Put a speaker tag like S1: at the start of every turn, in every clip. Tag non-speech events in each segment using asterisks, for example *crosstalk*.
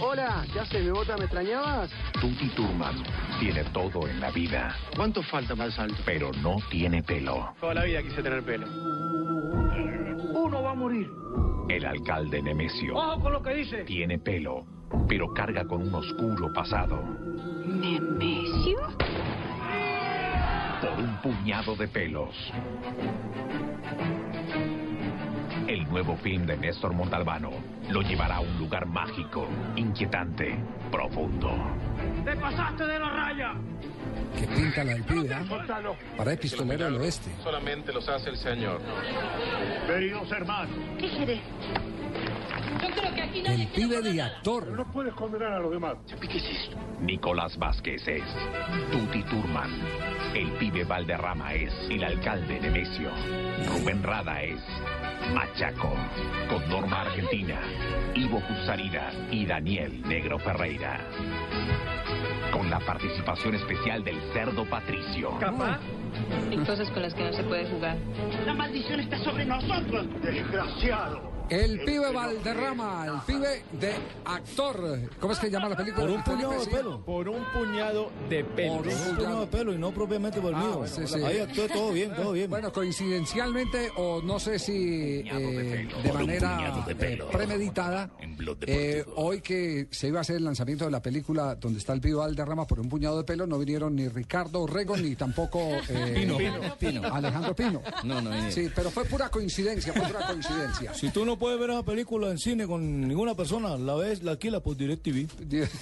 S1: Hola, ¿qué haces? ¿Me bota? ¿Me extrañabas?
S2: Tuti Turman tiene todo en la vida,
S1: ¿Cuánto falta más alto?
S2: pero no tiene pelo.
S1: Toda la vida quise tener pelo. Uno va a morir.
S2: El alcalde Nemesio
S1: Ojo con lo que dice.
S2: tiene pelo, pero carga con un oscuro pasado.
S3: ¿Nemesio?
S2: Por un puñado de pelos. El nuevo film de Néstor Montalbano lo llevará a un lugar mágico, inquietante, profundo.
S1: ¡Te pasaste de la raya!
S4: que pinta la.
S1: Sótalo.
S4: Para el pistolero del oeste.
S5: Solamente los hace el Señor.
S1: Queridos hermanos,
S3: ¿Qué quiere?
S4: El pibe de actor.
S1: no puedes condenar a los demás.
S2: Nicolás Vázquez es Tuti Turman. El pibe Valderrama es el alcalde Nemesio. Rubén Rada es Machaco. Con Norma Argentina, Ivo Pulsarida y Daniel Negro Ferreira. Con la participación especial del cerdo Patricio.
S1: ¿Capaz?
S6: Y cosas con las que no se puede jugar.
S1: La maldición está sobre nosotros. Desgraciado.
S4: El pibe Valderrama, el pibe de actor. ¿Cómo es que llama la película?
S7: Por un puñado de pelo.
S5: Por un puñado de
S4: Por
S7: Por un puñado de pelo y no propiamente por el
S4: Ah,
S7: mío.
S4: sí, sí.
S7: Ahí actué todo bien, todo bien.
S4: Bueno, coincidencialmente, o no sé si eh,
S2: pelo,
S4: de manera eh,
S2: pelo.
S4: premeditada, eh, hoy que se iba a hacer el lanzamiento de la película donde está el pibe Valderrama por un puñado de pelo, no vinieron ni Ricardo Orrego ni tampoco *laughs* eh, Alejandro Pino.
S7: No, no, ni-
S4: Sí, pero fue pura coincidencia, fue pura coincidencia.
S7: Si tú no puedes ver esa película en cine con ninguna persona, la ves, la alquila por DirecTV. *laughs*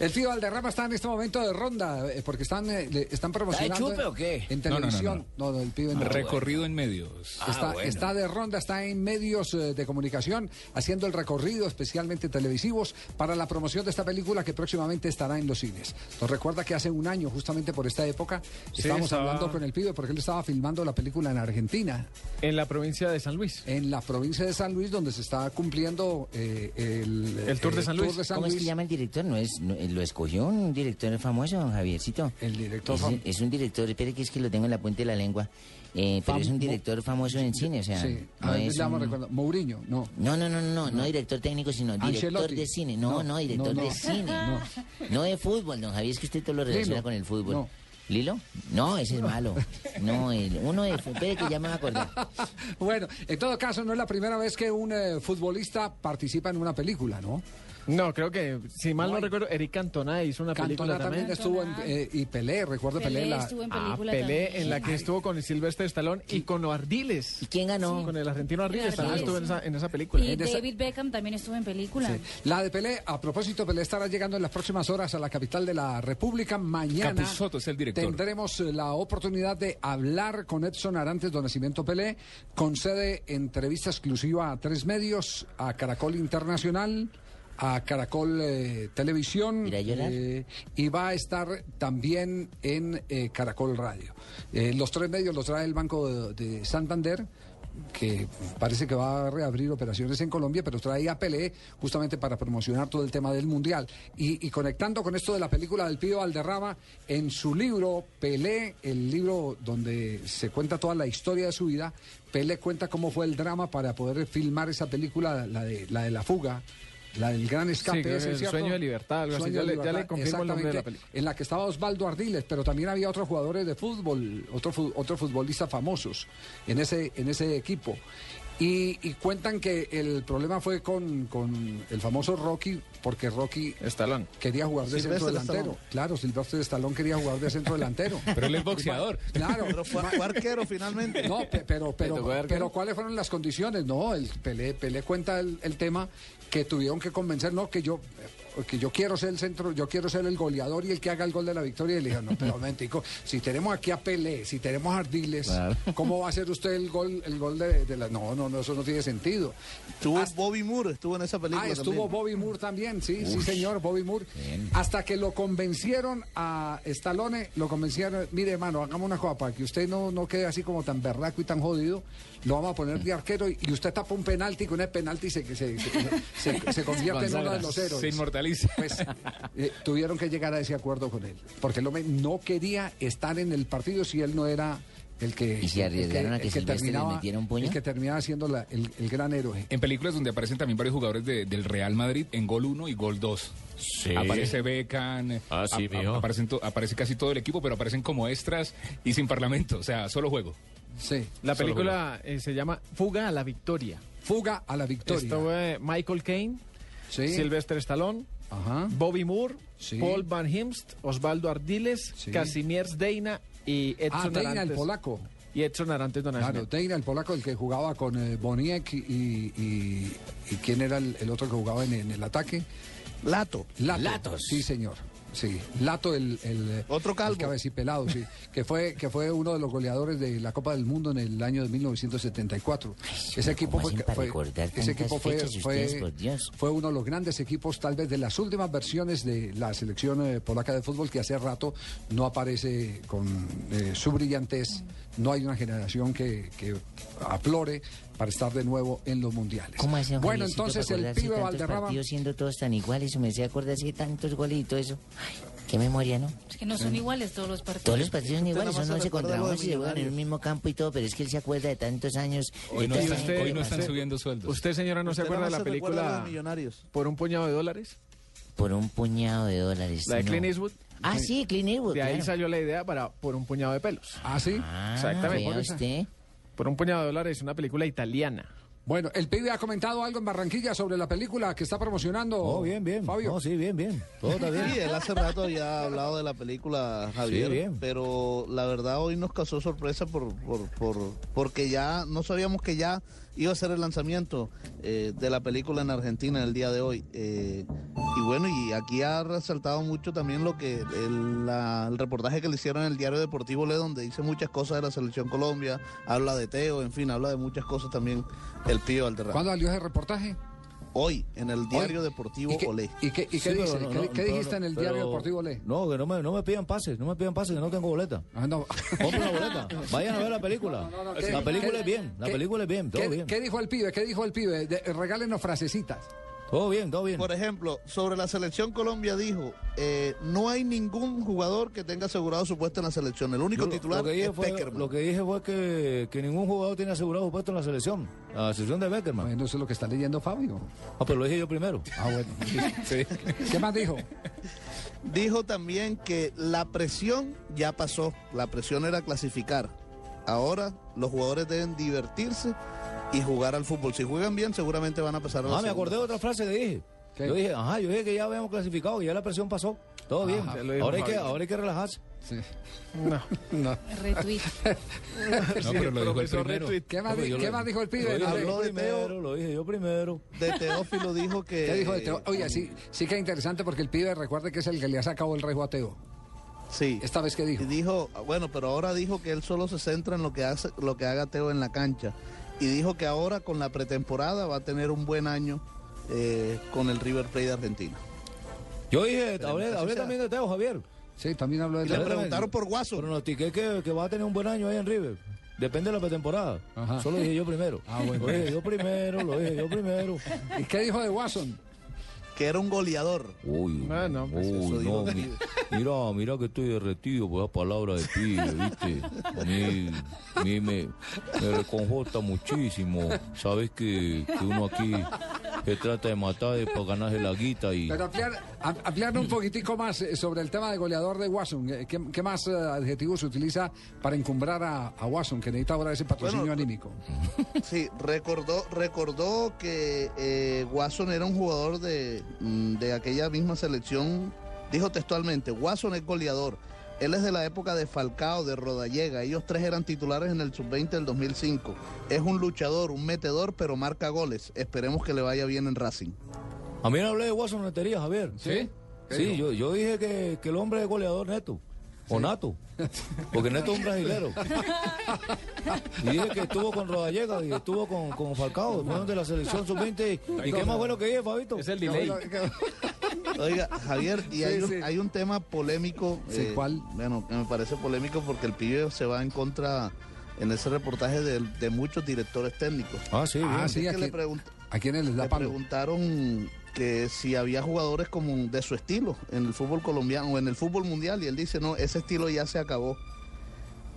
S4: El tío Valderrama está en este momento de ronda eh, porque están, eh, le- están promocionando
S8: chupe
S4: en-
S8: o qué?
S4: en
S9: No, no, no,
S4: televisión. No, no, el pibe no.
S9: Recorrido en medios.
S4: Está,
S8: bueno.
S4: está de ronda, está en medios eh, de comunicación haciendo el recorrido, especialmente televisivos, para la promoción de esta película que próximamente estará en los cines. Nos recuerda que hace un año, justamente por esta época, estábamos
S5: estaba-
S4: hablando con el pibe porque él estaba filmando la película en Argentina,
S5: En la provincia de San Luis.
S4: En la provincia de San Luis, donde se está cumpliendo eh, el,
S5: El Tour de San Luis.
S4: de San
S8: ¿Cómo es que llama el director? ¿No es, no- lo escogió un director famoso, Javiercito?
S4: El director
S8: es, un director, espere que es que lo tengo en la punta de la lengua. Eh, pero
S4: Fam-
S8: es un
S4: mo-
S8: director famoso en cine, o sea,
S4: Sí,
S8: no
S4: ver,
S8: es un-
S4: recuerdo. Mourinho, no.
S8: No, no, no, no, no, no director técnico, sino director
S4: Ancelotti.
S8: de cine. No,
S4: No,
S8: no, director
S4: no, no.
S8: de cine. No. de fútbol, don Javier, es que usted todo lo relaciona con el fútbol. ¿Lilo? No, ese es malo. No, el, uno de... Espere que ya me voy a acordar. *laughs*
S4: bueno, en todo caso, no es la primera vez que un eh, futbolista participa en una película, ¿no?
S5: No, creo que, si mal
S4: No
S5: recuerdo, Eric Cantona hizo una película
S4: Cantona también
S5: también.
S4: estuvo en, eh, y Pelé, recuerdo Pelé, la,
S5: Ah, Pelé, en la que estuvo con el Silvestre Stallone y con Ardiles.
S8: ¿Y quién ganó?
S5: Con el argentino Ardiles también estuvo en esa, en esa película.
S3: Y
S4: En esa-
S3: David Beckham también estuvo en película.
S4: Sí. La de Pelé, a propósito, Pelé estará llegando en las próximas horas a la capital de la República. Mañana
S9: es el director.
S4: tendremos la oportunidad de hablar con Edson Arantes de Nacimiento Pelé. Concede entrevista exclusiva a tres medios, a Caracol Internacional, a Caracol eh, Televisión eh, y va a estar también en eh, Caracol Radio. Los tres medios los trae el Banco de, de Santander que parece que va a reabrir operaciones en Colombia, pero trae a Pelé justamente para promocionar todo el tema del Mundial. Y, y conectando con esto de la película del Pío Valderrama, en su libro Pelé, el libro donde se cuenta toda la historia de su vida, Pelé cuenta cómo fue el drama para poder filmar esa película, la de la, de la fuga. La del gran escape,
S5: Sí,
S4: ese,
S5: el
S4: ¿cierto?
S5: sueño de libertad, algo así. Ya le- ya
S4: libertad,
S5: le confirmo el nombre de la película.
S4: En la que estaba Osvaldo Ardiles, pero también había otros jugadores de fútbol, otro, otros futbolistas famosos en ese, en ese equipo. Y, y cuentan que el problema fue con, con el famoso Rocky, porque Rocky
S10: Estalón.
S4: quería jugar de
S11: Silvestre
S4: centro delantero. Claro, Silvestre Stallone quería jugar de centro delantero. *laughs*
S10: Pero él es boxeador. *laughs*
S4: Claro.
S11: Pero fue, fue arquero finalmente.
S4: No, pe- pero, pero, pero ¿cuáles fueron las condiciones? No, el Pelé, Pelé cuenta el, el tema que tuvieron que convencer, no, que yo, eh, que yo quiero ser el centro, yo quiero ser el goleador y el que haga el gol de la victoria. Y le dijeron, no, pero un momentico, si tenemos aquí a Pelé, si tenemos a Ardiles, ¿cómo va a ser usted el gol, el gol de, de la. No, no, no, eso no tiene sentido.
S11: Estuvo Bobby Moore, estuvo en esa película.
S4: Ah, estuvo
S11: también.
S4: Bobby Moore también, sí, sí, señor, Bobby Moore. Hasta que lo convencieron a Stallone, lo convencieron, mire, hermano, hagamos una cosa para que usted no, no quede así como tan berraco y tan jodido, lo vamos a poner de arquero y, y usted tapa un penalti, con el penalti se, se, se, se- se *laughs* convierte en uno de los héroes.
S10: Se inmortaliza.
S4: Pues eh, tuvieron que llegar a ese acuerdo con él, porque el hombre no quería estar en el partido si él no era el que,
S12: ¿Y se
S4: el que-
S12: arriesgaron a que
S4: el que terminaba,
S12: metiera un puño?
S4: el que terminaba siendo la- el, el gran héroe.
S10: En películas donde aparecen también varios jugadores de- del Real Madrid en gol 1 y gol 2.
S13: Sí.
S10: Aparece Beckham,
S13: Ah, sí,
S10: a- a-
S13: mijo.
S10: aparecen to- aparece casi todo el equipo, pero aparecen como extras y sin parlamento, o sea, solo juego.
S4: Sí.
S14: La película eh, se llama Fuga a la Victoria.
S4: Fuga a la victoria.
S14: Esto fue Michael Caine,
S4: Sí.
S14: Sylvester Stallone,
S4: Ajá.
S14: Bobby Moore,
S4: Sí.
S14: Paul Van Himst, Osvaldo Ardiles,
S4: Sí.
S14: Deina y
S4: Ah,
S14: Edson
S4: Deina, el
S14: Arantes.
S4: polaco.
S14: Y Edson Arantes
S4: Claro,
S14: Donasio.
S4: Deina, el polaco, el que jugaba con eh, Boniek y, y, y quién era el, el otro que jugaba en, en el ataque.
S11: Lato.
S4: Lato.
S12: Latos.
S4: Sí, señor. Sí, Lato, el, el
S11: Otro calvo.
S4: el cabecipelado, sí, que fue que fue uno de los goleadores de la Copa del Mundo en el año de 1974. ese equipo
S12: ¿cómo
S4: fue, ese equipo fue, fue uno de los grandes equipos, tal vez de las últimas versiones de la selección eh, polaca de fútbol que hace rato no aparece con eh, su brillantez. No hay una generación que, que aflore para estar de nuevo en los mundiales.
S12: ¿Cómo hacen,
S4: Bueno, entonces el pibe Valderrama.
S12: siendo todos tan iguales, me se acordarse de tantos goles y todo eso. Ay, qué memoria, ¿no?
S15: Es que no son iguales todos los partidos.
S12: Todos los partidos son
S11: Usted
S12: iguales, son
S11: se
S12: 11
S11: recuerda
S12: contra
S11: lo de
S12: 11 y juegan en un mismo campo y todo, pero es que él se acuerda de tantos años.
S10: Hoy no,
S12: gente
S10: hoy no están subiendo sueldos.
S14: ¿Usted, señora, no se
S11: Usted
S14: acuerda de la película
S11: Millonarios.
S14: Por un puñado de dólares?
S12: Por un puñado de dólares.
S14: La de
S12: no.
S14: Clint Eastwood.
S12: Ah, sí, Clint Eastwood.
S14: De ahí salió la idea para Por un puñado de pelos.
S4: Ah, sí.
S12: Ah,
S14: Exactamente.
S12: usted.
S14: Por un puñado de dólares, una película italiana.
S4: Bueno, el pibe ha comentado algo en Barranquilla sobre la película que está promocionando.
S7: Oh, bien, bien.
S4: Fabio.
S7: No, sí, bien, bien. Todo está bien.
S11: Sí, él hace rato ya ha hablado de la película Javier,
S7: Sí, bien.
S11: pero la verdad hoy nos causó sorpresa por, por, por- porque ya no sabíamos que ya iba a ser el lanzamiento eh, de la película en Argentina el día de hoy. Eh, y bueno, y aquí ha resaltado mucho también lo que el, la- el reportaje que le hicieron en el diario Deportivo Le, donde dice muchas cosas de la selección Colombia, habla de Teo, en fin, habla de muchas cosas también el Pío Valderrama.
S4: ¿Cuándo salió ese reportaje?
S11: Hoy, en el diario
S4: Hoy.
S11: Deportivo
S4: ¿Y qué,
S11: Olé.
S4: ¿Y qué, y qué
S7: Sí,
S4: dice?
S7: pero no,
S4: ¿Qué,
S7: no,
S4: qué
S7: pero
S4: dijiste
S7: no,
S4: en el
S7: pero-
S4: diario Deportivo Le?
S7: No, que no me, no me pidan pases, no me pidan pases, que no tengo boleta.
S4: Ah, no.
S7: Una boleta. Vayan a ver la película.
S4: No, no, ¿qué-
S7: la película
S4: qué-
S7: es bien, la película es bien, todo
S4: ¿Qué,
S7: bien.
S4: qué dijo el pibe? ¿Qué dijo el pibe? De- regálenos frasecitas.
S7: Todo bien, todo bien.
S11: Por ejemplo, sobre la selección Colombia dijo, eh, no hay ningún jugador que tenga asegurado su puesto en la selección. El único
S7: Yo
S11: titular
S7: lo que dije
S11: es
S7: fue,
S11: Peckerman.
S7: Lo que dije fue que, que ningún jugador tiene asegurado su puesto en la selección. La selección de Beckerman.
S4: Bueno, eso es lo que está leyendo Fabio.
S7: Ah, pero lo dije yo primero.
S4: Ah, bueno. *laughs* ¿Qué más dijo?
S11: Dijo también que la presión ya pasó. La presión era clasificar. Ahora los jugadores deben divertirse y jugar al fútbol. Si juegan bien, seguramente van a pasar a la
S7: Ah, me acordé de otra frase que dije.
S4: ¿Qué?
S7: Yo dije, ajá, yo dije que ya habíamos clasificado, que ya la presión pasó. Todo bien.
S14: lo dijo
S7: Ahora hay, que, ahora hay que relajarse.
S4: Sí.
S14: No. *laughs*
S4: No.
S15: Retweet.
S10: No, pero lo dijo el primero.
S4: ¿Qué más, di- qué dijo el pibe?
S11: Habló de
S7: primero,
S11: Teo.
S7: lo dije yo primero.
S11: De Teófilo dijo que...
S4: ¿Qué dijo de Teo? Oye, sí, sí que es interesante porque el pibe recuerde que es el que le ha sacado el rejo a Teo.
S11: Sí.
S4: Esta vez que dijo.
S11: Y dijo, bueno, pero ahora dijo que él solo se centra en lo que hace, lo que haga Teo en la cancha. Y dijo que ahora con la pretemporada va a tener un buen año eh, con el River Plate de Argentina.
S7: Yo dije, hablé, también de Teo, Javier.
S4: Sí, también habló de
S11: Y le
S4: Teo.
S11: preguntaron por Guaso.
S7: Pronostiqué que, que va a tener un buen año ahí en River. Depende de la pretemporada.
S4: Ajá.
S7: Solo dije yo primero.
S4: Ah, bueno.
S7: Lo dije yo primero, lo dije yo primero. *laughs*
S4: ¿Y qué dijo de Watson?
S11: Que era un goleador.
S7: Uy,
S14: Ah, no, pues
S7: uy, no, mi- mira, mira que estoy derretido por esa palabra de pibe, ¿viste? A mí, a mí me, me reconforta muchísimo. Sabes que, que uno aquí Se trata de matar y para ganarse la guita y...
S4: Pero ampliar, am- ampliar un poquitico más eh, sobre el tema de goleador de Watson. Eh, ¿Qué, qué más eh, adjetivos se utiliza para encumbrar a, a Watson, que necesita ahora ese patrocinio
S11: Bueno,
S4: anímico?
S11: Sí, recordó, recordó que eh, Watson era un jugador de, de aquella misma selección. Dijo textualmente, Watson es goleador. Él es de la época de Falcao, de Rodallega. Ellos tres eran titulares en el sub-20 del 2005. Es un luchador, un metedor, pero marca goles. Esperemos que le vaya bien en Racing.
S7: A mí no hablé de Watson Netería, Javier.
S11: ¿Sí?
S7: Sí, yo, yo dije que, que el hombre es goleador neto. O nato. Porque neto es un brasilero. *laughs* Y dije que estuvo con Rodallega y estuvo con, con Falcao, fueron de la selección sub-20. ¿Y qué más bueno que dije, Fabito? Es el
S5: delay.
S11: Oiga, Javier, y
S4: Sí,
S11: hay, un,
S4: sí.
S11: hay un tema polémico.
S4: Sí,
S11: eh,
S4: ¿cuál?
S11: Bueno, que me parece polémico porque el pibe se va en contra en ese reportaje de, de muchos directores técnicos.
S7: Ah, sí,
S4: Ah, sí,
S11: Es
S4: ¿a,
S11: que le,
S4: quién-
S11: pregunt-
S4: a quiénes les da
S11: le
S4: palo?
S11: preguntaron que si había jugadores como de su estilo en el fútbol colombiano o en el fútbol mundial y él dice, no, ese estilo ya se acabó.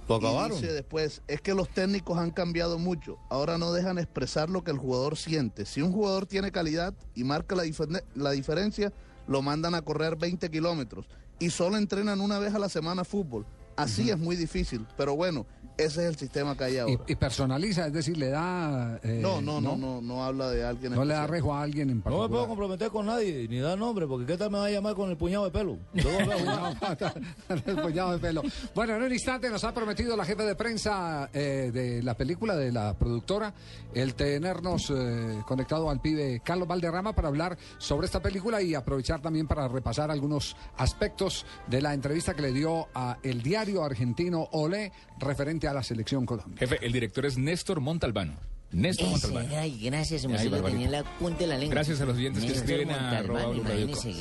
S7: Lo
S11: Y
S7: acabaron.
S11: dice después, es que los técnicos han cambiado mucho. Ahora no dejan expresar lo que el jugador siente. Si un jugador tiene calidad y marca la, difer- la diferencia, lo mandan a correr 20 kilómetros. Y solo entrenan una vez a la semana fútbol. Así es muy difícil. Pero bueno, ese es el sistema que hay ahora.
S4: Y, y personaliza, es decir, le da... eh,
S11: no, no, no, no, no habla de alguien
S4: No le da rejo a alguien en
S7: No me puedo
S4: particular.
S7: comprometer con nadie, ni dar nombre, porque qué tal me va a llamar con el puñado de pelo. Yo voy a jugar.
S4: El puñado de pelo. Bueno, en un instante nos ha prometido la jefe de prensa eh, de la película, de la productora, el tenernos eh, conectado al pibe Carlos Valderrama para hablar sobre esta película y aprovechar también para repasar algunos aspectos de la entrevista que le dio a el diario argentino Olé referente a la selección Colombia.
S5: Jefe, el director es Néstor Montalbano. Néstor
S8: Ese,
S5: Montalbano.
S8: ay, gracias, se me
S5: Ay,
S8: se lo
S5: Barbarito.
S8: tenía en la punta de la lengua.
S5: Gracias a los oyentes que escriben a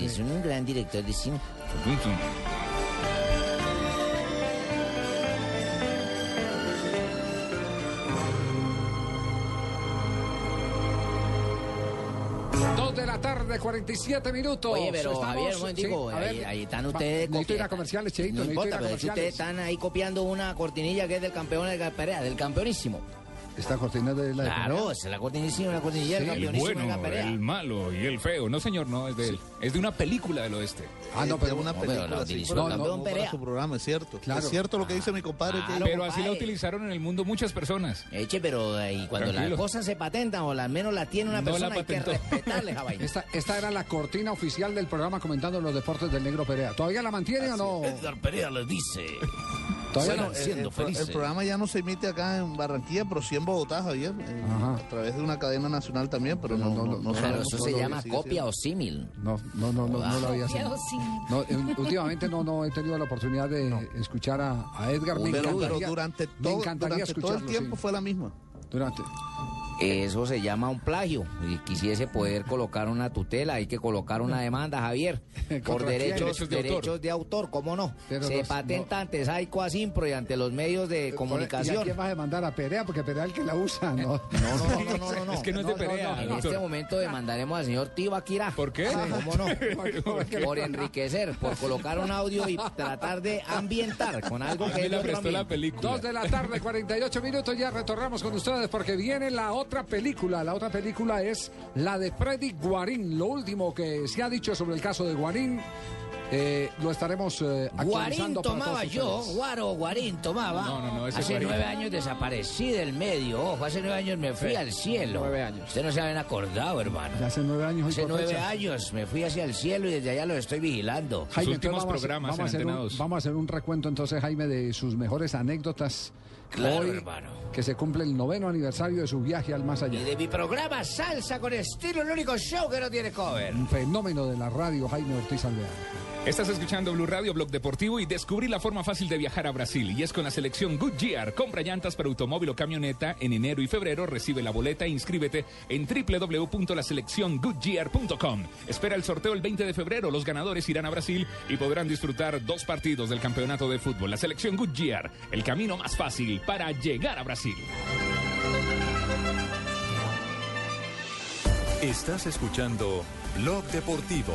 S8: es un gran director de cine.
S4: Tarde, 47 minutos.
S8: Oye, pero
S4: Estamos-
S8: Javier,
S4: sí, a
S8: ahí, están
S4: Va,
S8: ustedes
S4: Necesito ir a
S8: copiando.
S4: comerciales, Cheito,
S8: No importa, pero ustedes están ahí copiando una cortinilla que es del campeón de Galperea, del campeonísimo.
S4: Esta cortina de la
S8: Claro, es la cortinilla, la cortinilla del
S5: El
S8: campeonísimo de
S5: bueno, el malo y el feo. No, señor, no, es de él. Es de una película del oeste.
S4: Ah, no,
S11: Es
S4: pero
S11: una
S8: no, pero
S11: película
S8: la
S11: así,
S8: utilizó
S11: no,
S8: campeón
S11: no para
S8: Perea.
S11: su programa, es cierto.
S4: Claro.
S11: Es cierto lo que dice mi compadre. que-
S8: Claro.
S5: Pero así la utilizaron en el mundo muchas personas.
S8: Eche, pero eh, y cuando
S5: Tranquilo.
S8: las cosas se patentan o al menos la tiene una
S5: No la
S8: persona, hay que respetarle esa vaina.
S4: Esta, esta era la cortina oficial del programa comentando los deportes del negro Perea. ¿Todavía la mantiene o no?
S8: Edgar Perea les dice.
S4: Todavía
S8: Bueno,
S4: no.
S11: El-
S8: siendo
S11: el, pro-
S8: felices.
S11: el programa ya no se emite acá en Barranquilla, pero sí en Bogotá, Javier.
S4: Ajá.
S11: a través de una cadena nacional también, pero no,
S4: No,
S11: no,
S4: no,
S8: Claro, eso se llama copia
S11: siendo.
S8: o símil.
S4: No, no, no, no, no lo había
S6: Copia
S4: sido.
S6: o símil.
S4: No, eh, últimamente no, no he tenido la oportunidad de escuchar a, a Edgar. Me
S11: Pero, pero
S4: encantaría,
S11: durante,
S4: me
S11: todo,
S4: encantaría
S11: durante todo el tiempo
S4: sí.
S11: fue la misma.
S4: Durante.
S8: Eso se llama un plagio. Y quisiese poder colocar una tutela, hay que colocar una demanda, Javier, *laughs* por derechos,
S5: Derechos de autor.
S8: derechos de autor, ¿cómo no?
S4: Pero
S8: se
S4: los-
S8: patenta ante Saico Asimpro y ante los medios de
S4: ¿Y a
S8: comunicación.
S4: quién vas a demandar a Perea? Porque Perea es el que la usa, ¿no? *laughs*
S8: No, no, no, no, no, no, no.
S5: Es que no es de Perea,
S8: En este momento demandaremos al señor Tibaquirá.
S5: ¿Por qué?
S8: ¿Cómo no? *laughs* por enriquecer, por colocar un audio y tratar de ambientar con algo
S5: A
S8: que
S5: mí
S8: es de
S5: la prestó la película.
S4: Dos de la tarde, 48 minutos, ya retornamos con ustedes porque viene la otra película. La otra película es la de Freddy Guarín. Lo último que se ha dicho sobre el caso de Guarín eh, lo estaremos eh,
S8: Guarín
S4: para
S8: tomaba yo,
S4: ustedes.
S8: Guaro Guarín tomaba.
S5: No, no, no,
S8: hace
S5: Guarín.
S8: nueve años desaparecí del medio, ojo, hace nueve años me fui al cielo.
S16: nueve años.
S8: Usted no se habían acordado, hermano.
S4: Ya hace nueve años.
S8: Hace nueve
S4: fecha.
S8: años me fui hacia el cielo y desde allá lo estoy vigilando.
S4: Jaime,
S5: Sus últimos
S4: entonces vamos,
S5: programas
S4: vamos a
S5: en
S4: hacer un,
S5: 2.
S4: vamos a hacer un recuento entonces, Jaime, de sus mejores anécdotas.
S8: Claro,
S4: hoy,
S8: hermano.
S4: que se cumple el noveno aniversario de su viaje al más allá.
S8: Y de mi programa Salsa con estilo, el único show que no tiene cover.
S4: Un fenómeno de la radio, Jaime Ortiz Alvear.
S5: Estás escuchando Blue Radio, Blog Deportivo y descubrí la forma fácil de viajar a Brasil. Y es con la selección Goodyear. Compra llantas para automóvil o camioneta en enero y febrero. Recibe la boleta e inscríbete en www.laselecciongoodyear.com. Espera el sorteo el 20 de febrero. Los ganadores irán a Brasil y podrán disfrutar dos partidos del campeonato de fútbol. La selección Goodyear, el camino más fácil para llegar a Brasil.
S9: Estás escuchando Blog Deportivo.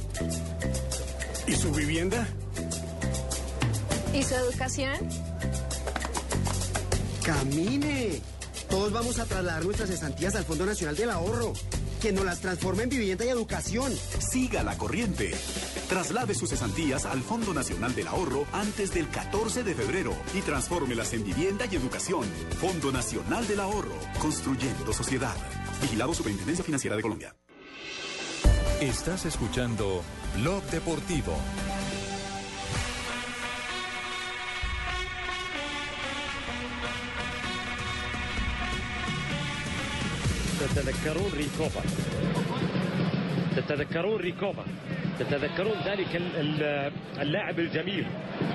S17: ¿Y su vivienda?
S18: ¿Y su educación?
S17: ¡Camine! Todos vamos a trasladar nuestras estantías al Fondo Nacional del Ahorro, que nos las transforma en vivienda y educación.
S19: Siga la corriente. Traslade sus cesantías al Fondo Nacional del Ahorro antes del 14 de febrero y transfórmelas en vivienda y educación. Fondo Nacional del Ahorro, construyendo sociedad. Vigilado Superintendencia Financiera de Colombia.
S20: Estás escuchando Blog Deportivo.
S21: تتذكرون ريكوبا تتذكرون ريكوبا تتذكرون ذلك ال- ال- اللاعب الجميل.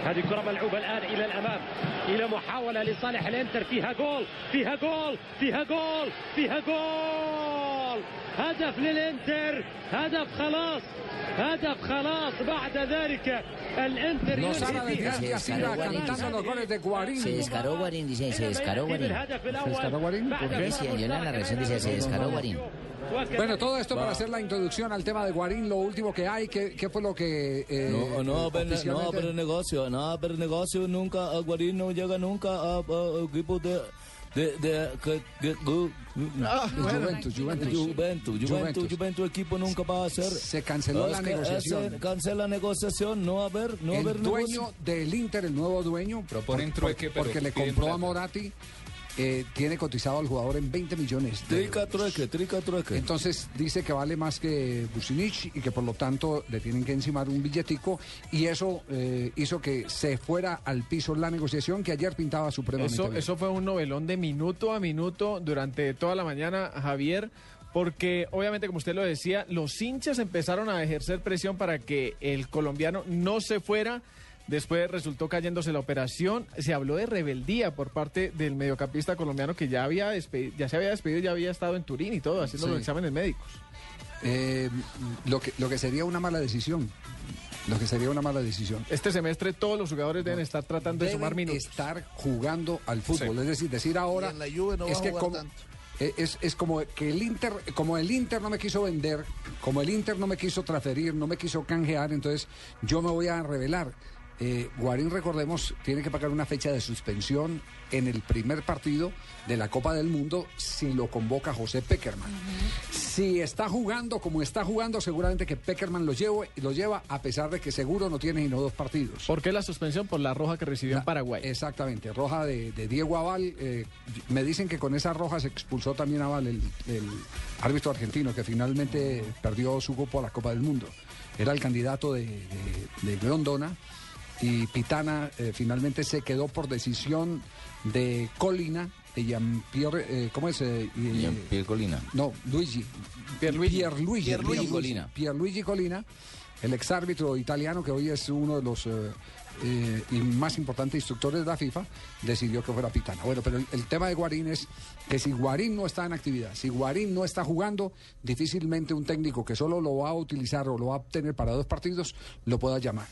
S21: هذه كرة ملعوبة الآن إلى الأمام. إلى محاولة لصالح الإنتر. فيها جول فيها جول فيها جول فيها جول. هدف للإنتر. هدف خلاص. هدف خلاص بعد ذلك الإنتر
S4: Nos habla de
S8: Se
S4: Díaz Sira
S8: descaró Guarín.
S4: cantando los goles de Guarín.
S8: Se descaró Guarín, dice, se descaró Guarín.
S4: ¿Se descaró Guarín? ¿Por qué?
S8: Sí, yo la narración dice, se descaró Guarín.
S4: Bueno, todo esto para hacer la introducción al tema de Guarín, lo último que hay, ¿qué, qué fue lo que... eh,
S7: No, no, pero, no,
S4: oficialmente-
S7: pero negocio, no, pero negocio nunca, a Guarín no llega nunca a, a equipos de... De, de, que- que- gu-
S4: Ah, Juventus, Juventus.
S7: Juventus, Juventus,
S4: Juventus.
S7: Juventus, equipo nunca va a ser.
S4: Se canceló la
S7: Es que
S4: negociación.
S7: ese- cancela la negociación, no va a haber, no a haber
S4: el dueño
S7: negocio.
S4: del Inter, el nuevo dueño,
S10: Proponen
S4: por-
S10: trueque, pero
S4: porque le compró a
S10: plata.
S4: Eh, tiene cotizado al jugador en 20 millones. de
S7: Trica
S4: euros.
S7: trueque, trica trueque.
S4: Entonces dice que vale más que Bucinich y que por lo tanto le tienen que encimar un billetico y eso eh, hizo que se fuera al piso la negociación que ayer pintaba supremamente
S14: Eso,
S4: bien.
S14: eso fue un novelón de minuto a minuto durante toda la mañana, Javier, porque obviamente, como usted lo decía, los hinchas empezaron a ejercer presión para que el colombiano no se fuera. Después resultó cayéndose la operación. Se habló de rebeldía por parte del mediocampista colombiano que ya había ya se había despedido, ya había estado en Turín y todo, haciendo
S4: Sí.
S14: los exámenes médicos.
S4: Eh, lo, que, lo que sería una mala decisión. Lo que sería una mala decisión.
S14: Este semestre todos los jugadores deben estar tratando de sumar minutos.
S4: estar jugando al fútbol.
S14: Sí.
S4: Es decir, decir ahora
S11: Y en la Juve no va
S4: es
S11: a
S4: que
S11: jugar
S4: como,
S11: tanto.
S4: eh, es, es como que el Inter, como el Inter no me quiso vender, como el Inter no me quiso transferir, no me quiso canjear, entonces yo me voy a revelar. Eh, Guarín, recordemos, tiene que pagar una fecha de suspensión en el primer partido de la Copa del Mundo si lo convoca José Peckerman. Si está jugando como está jugando, seguramente que Peckerman lo, llevo, lo lleva, a pesar de que seguro no tiene sino dos partidos.
S14: ¿Por qué la suspensión? Por la roja que recibió en Paraguay.
S4: Exactamente, roja de, de Diego Aval. eh, me dicen que con esa roja se expulsó también a Aval, el, el árbitro argentino, que finalmente perdió su cupo a la Copa del Mundo. Era el candidato de, de, de Grondona y Pitana eh, finalmente se quedó por decisión de Colina, de Jean-Pierre, eh, ¿cómo es? Eh, y-
S8: Jean-Pierre Colina.
S4: No, Luigi. Pierluigi. Pierluigi.
S8: Pierluigi Colina.
S4: Pierluigi Colina, el exárbitro italiano que hoy es uno de los eh, eh, y más importantes instructores de la FIFA, decidió que fuera Pitana. Bueno, pero el, el tema de Guarín es que si Guarín no está en actividad, si Guarín no está jugando, difícilmente un técnico que solo lo va a utilizar o lo va a tener para dos partidos, lo pueda llamar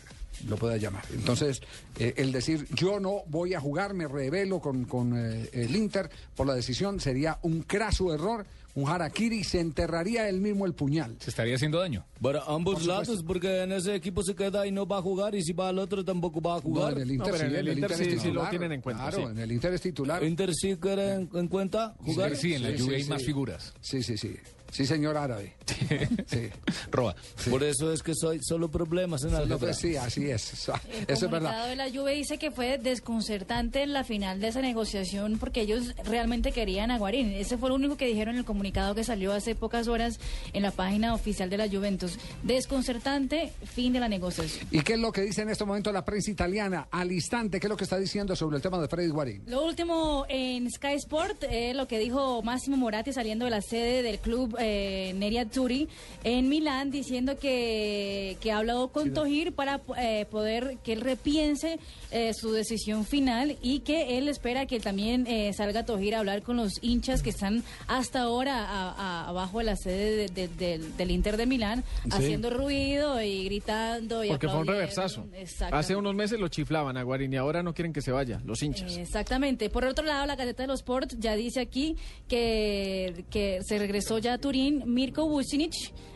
S4: lo pueda llamar. Entonces, eh, el decir yo no voy a jugar, me revelo con, con, eh, el Inter por la decisión sería un craso error, un harakiri, se enterraría él mismo el puñal.
S10: Se estaría haciendo daño.
S7: Para ambos
S4: Por
S7: lados, porque en ese equipo se queda y no va a jugar, y si va al otro tampoco va a
S4: No,
S7: jugar.
S4: en el Inter sí, en el Inter, es
S14: sí- sí lo
S4: titular.
S14: tienen en cuenta,
S4: Claro,
S14: sí.
S4: en el Inter es titular.
S7: Inter sí quiere en, en cuenta jugar.
S10: Sí, en la
S4: Sí,
S10: lluvia
S4: sí,
S10: hay más figuras.
S4: Sí, sí, sí. Sí, señor árabe. *laughs* Sí.
S10: Roa.
S7: Por eso es que soy solo problemas en
S4: No,
S7: álgebra.
S4: pues sí, así es. Eso
S15: El
S4: es
S15: comunicado
S4: verdad.
S15: de la Juve dice que fue desconcertante en la final de esa negociación porque ellos realmente querían a Guarín. Ese fue lo único que dijeron en el comunicado que salió hace pocas horas en la página oficial de la Juventus. Desconcertante, fin de la negociación.
S4: ¿Y qué es lo que dice en este momento la prensa italiana? Al instante, ¿qué es lo que está diciendo sobre el tema de Freddy Guarín?
S15: Lo último en Sky Sport, eh, lo que dijo Máximo Moratti saliendo de la sede del club eh, Neria Turi en Milán diciendo que, que ha hablado con Tojir para eh, poder que él repiense eh, su decisión final y que él espera que también eh, salga Tojir a hablar con los hinchas que están hasta ahora a- a- abajo de la sede de- de- del- del Inter de Milán
S14: Sí.
S15: haciendo ruido y gritando y
S14: Porque fue un reversazo. Hace unos meses lo chiflaban a Guarín y ahora no quieren que se vaya, los hinchas.
S15: Exactamente. Por otro lado, la Gaceta de los Sports ya dice aquí que, que se regresó ya a Turín Mirko Vucinic,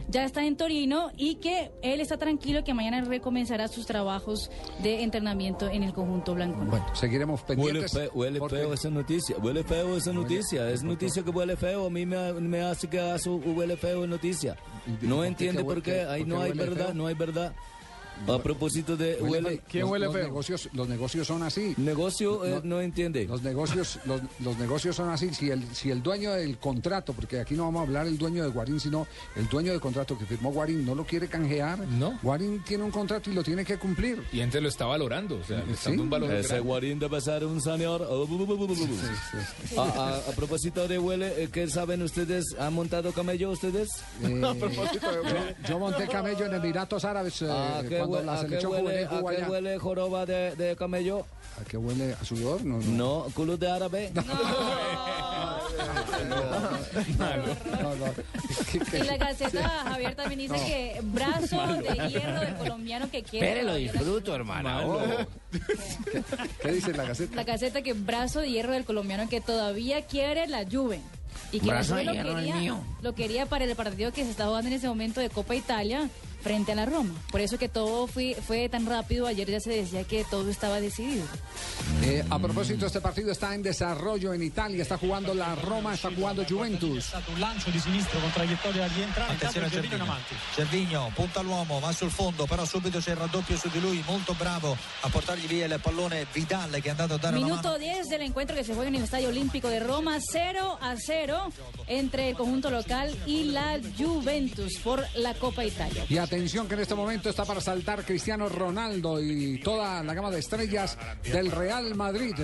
S15: ya está en Torino y que él está tranquilo que mañana recomenzará sus trabajos de entrenamiento en el conjunto blanco.
S4: Bueno, seguiremos
S7: Huele,
S4: pendientes.
S7: fe- huele
S4: porque-
S7: feo esa noticia, huele feo esa noticia, es noticia que huele feo, a mí me, me hace que huele feo noticia. No entiende por qué, ahí no hay verdad, no hay verdad. A propósito de huele,
S4: los- los Negocios, los negocios son así.
S7: Negocio eh, no, entiende.
S4: Los negocios, los, los negocios son así. Si el, si el dueño del contrato, porque aquí no vamos a hablar el dueño de Guarín, sino el dueño del contrato que firmó Guarín no lo quiere canjear.
S10: No.
S4: Guarín tiene un contrato y lo tiene que cumplir.
S10: Y antes lo está valorando, o sea, está
S4: Sí.
S10: un valor
S7: Ese
S10: grande.
S7: guarín debe ser un señor. A, a- a propósito de huele, eh, ¿qué saben ustedes? ¿Han montado camello ustedes? *laughs*
S4: Eh, yo, yo monté camello en Emiratos Árabes eh,
S7: ¿A qué, hue-
S4: la
S7: qué
S4: selección
S7: huele,
S4: juvenil
S7: a qué huele joroba de, de camello?
S4: ¿A qué huele a sudor? No, no.
S7: No, culo de árabe.
S4: no, *laughs* no. *laughs*
S15: Y la Gaceta, Javier, también dice
S4: No.
S15: que brazo
S4: Malo.
S15: de hierro del colombiano que quiere.
S8: Pero lo disfruto, hermano.
S4: ¿Qué dice la Gaceta?
S15: La Gaceta que brazo de hierro del colombiano que todavía quiere la Juve. Y que
S8: Brazo
S15: lo quería,
S8: mío.
S15: lo quería para el partido que se está jugando en ese momento de Copa Italia frente a la Roma. Por eso que todo fue, fue tan rápido. Ayer ya se decía que todo estaba decidido.
S4: Eh, a propósito, este partido está en desarrollo en Italia. Está jugando la Roma, está jugando Juventus.
S22: un lancio di sinistro con traiettoria a rientrare
S23: Attenzione a
S22: intanto Gervinho in
S23: Gervinho.
S22: avanti
S23: Gervigno punta l'uomo, va sul fondo, però subito c'è il raddoppio su di lui, molto bravo a portargli via il pallone Vidal che è andato a dare una mano.
S15: Minuto 10 del encuentro que se juega en el Estadio Olímpico de Roma, 0 a 0 entre el conjunto local y la Juventus por la Copa Italia.
S4: Y atención que en este momento está para saltar Cristiano Ronaldo y toda la gama de estrellas del Real Madrid.